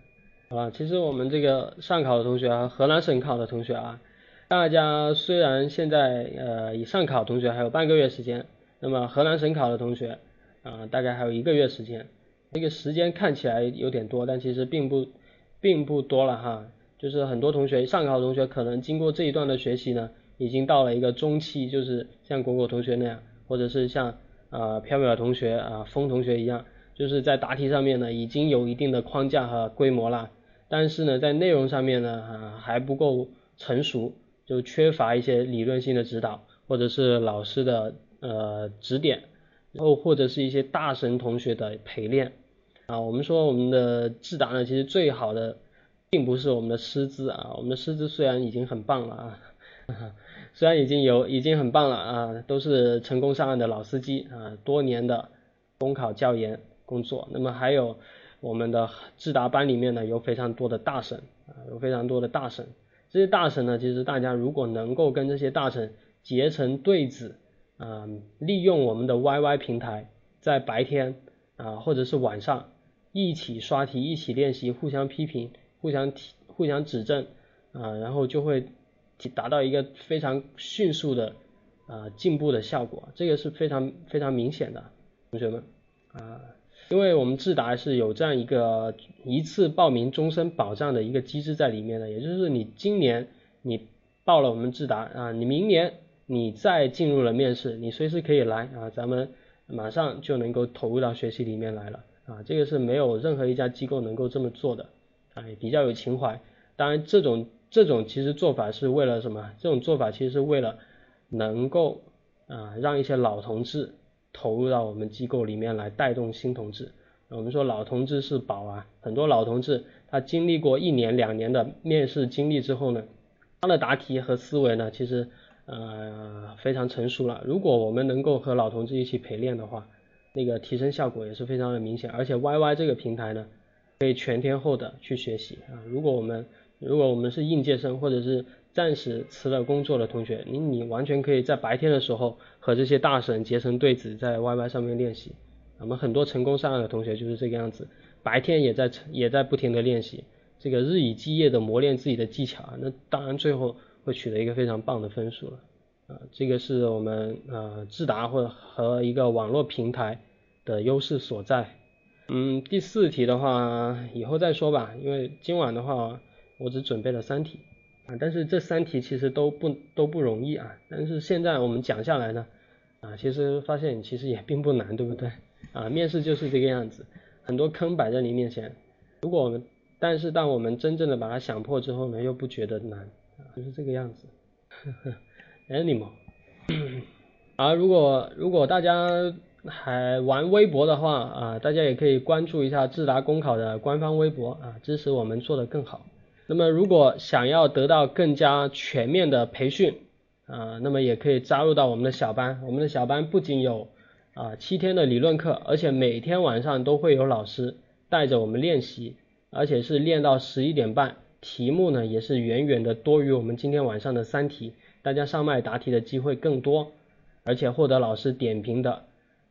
好吧，其实我们这个上考的同学啊，河南省考的同学啊，大家虽然现在呃，以上考同学还有半个月时间，那么河南省考的同学啊，大概还有一个月时间，这个时间看起来有点多，但其实并不并不多了哈。就是很多同学上考同学可能经过这一段的学习呢，已经到了一个中期，就是像果果同学那样，或者是像啊飘渺同学啊风同学一样，就是在答题上面呢已经有一定的框架和规模了。但是呢，在内容上面呢，啊还不够成熟，就缺乏一些理论性的指导，或者是老师的呃指点，然后或者是一些大神同学的陪练啊。我们说我们的智达呢，其实最好的并不是我们的师资啊，我们的师资虽然已经很棒了啊，虽然已经有已经很棒了啊，都是成功上岸的老司机啊，多年的公考教研工作，那么还有。我们的智达班里面呢有非常多的大神啊，有非常多的大神。这些大神呢，其实大家如果能够跟这些大神结成对子啊，利用我们的 YY 平台，在白天啊或者是晚上一起刷题、一起练习、互相批评、互相提、互相指正啊，然后就会达到一个非常迅速的啊进步的效果，这个是非常非常明显的，同学们啊。因为我们智达是有这样一个一次报名终身保障的一个机制在里面的，也就是你今年你报了我们智达啊，你明年你再进入了面试，你随时可以来啊，咱们马上就能够投入到学习里面来了啊，这个是没有任何一家机构能够这么做的啊，也比较有情怀。当然这种这种其实做法是为了什么？这种做法其实是为了能够啊让一些老同志。投入到我们机构里面来带动新同志，我们说老同志是宝啊，很多老同志他经历过一年两年的面试经历之后呢，他的答题和思维呢其实呃非常成熟了。如果我们能够和老同志一起陪练的话，那个提升效果也是非常的明显。而且 YY 这个平台呢，可以全天候的去学习啊。如果我们如果我们是应届生或者是暂时辞了工作的同学，你你完全可以在白天的时候和这些大神结成对子，在 YY 上面练习。我们很多成功上岸的同学就是这个样子，白天也在也在不停的练习，这个日以继夜的磨练自己的技巧啊，那当然最后会取得一个非常棒的分数了。啊，这个是我们呃智达或者和一个网络平台的优势所在。嗯，第四题的话以后再说吧，因为今晚的话我只准备了三题。啊，但是这三题其实都不都不容易啊，但是现在我们讲下来呢，啊，其实发现其实也并不难，对不对？啊，面试就是这个样子，很多坑摆在你面前，如果我们，但是当我们真正的把它想破之后呢，又不觉得难，啊，就是这个样子。呵呵 Animal，啊，如果如果大家还玩微博的话啊，大家也可以关注一下智达公考的官方微博啊，支持我们做得更好。那么如果想要得到更加全面的培训啊，那么也可以加入到我们的小班。我们的小班不仅有啊七天的理论课，而且每天晚上都会有老师带着我们练习，而且是练到十一点半。题目呢也是远远的多于我们今天晚上的三题，大家上麦答题的机会更多，而且获得老师点评的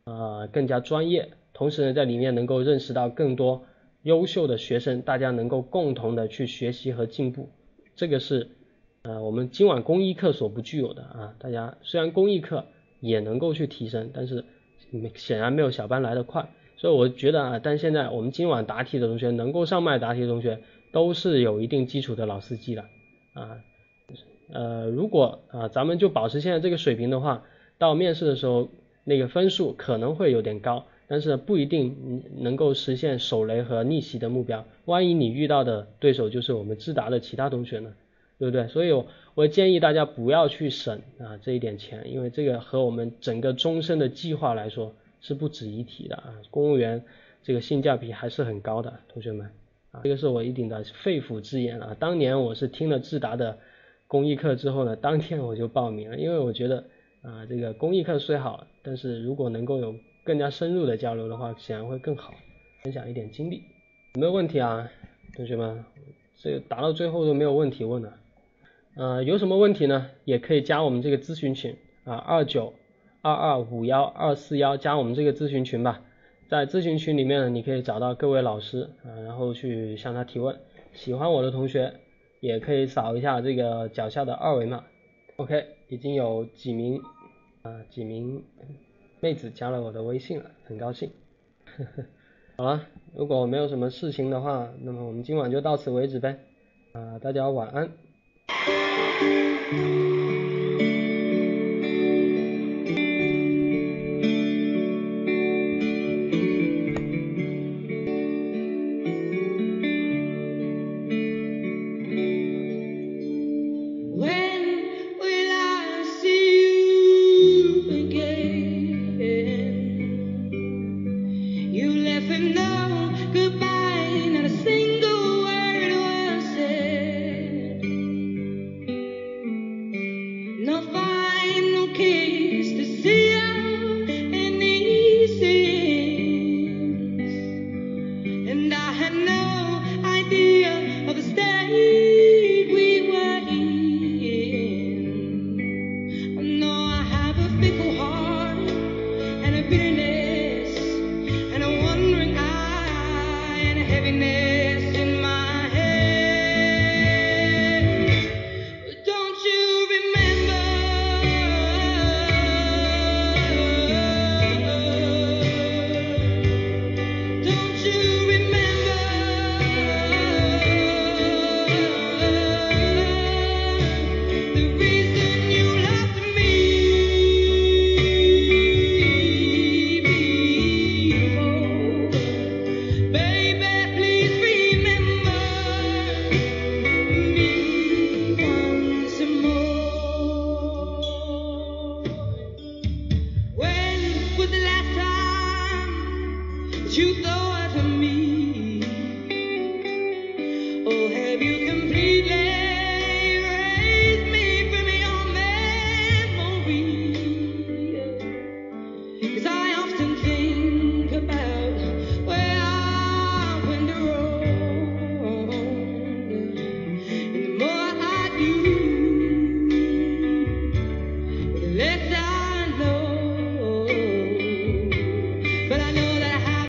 啊更加专业。同时呢，在里面能够认识到更多。优秀的学生，大家能够共同的去学习和进步，这个是呃，我们今晚公益课所不具有的啊，大家虽然公益课也能够去提升，但是显然没有小班来的快，所以我觉得啊，但现在我们今晚答题的同学，能够上麦答题的同学，都是有一定基础的老司机了啊，呃，如果啊咱们就保持现在这个水平的话，到面试的时候那个分数可能会有点高。但是不一定能够实现手雷和逆袭的目标，万一你遇到的对手就是我们智达的其他同学呢，对不对？所以我建议大家不要去省啊这一点钱，因为这个和我们整个终身的计划来说是不值一提的啊。公务员这个性价比还是很高的，同学们啊，这个是我一定的肺腑之言啊。当年我是听了智达的公益课之后呢，当天我就报名了，因为我觉得啊这个公益课虽好，但是如果能够有更加深入的交流的话，显然会更好。分享一点经历，没有问题啊，同学们？这个答到最后都没有问题问了。呃，有什么问题呢？也可以加我们这个咨询群啊，二九二二五幺二四幺，加我们这个咨询群吧。在咨询群里面，你可以找到各位老师啊，然后去向他提问。喜欢我的同学也可以扫一下这个脚下的二维码。OK，已经有几名啊几名。妹子加了我的微信了，很高兴。好了，如果没有什么事情的话，那么我们今晚就到此为止呗。啊，大家晚安。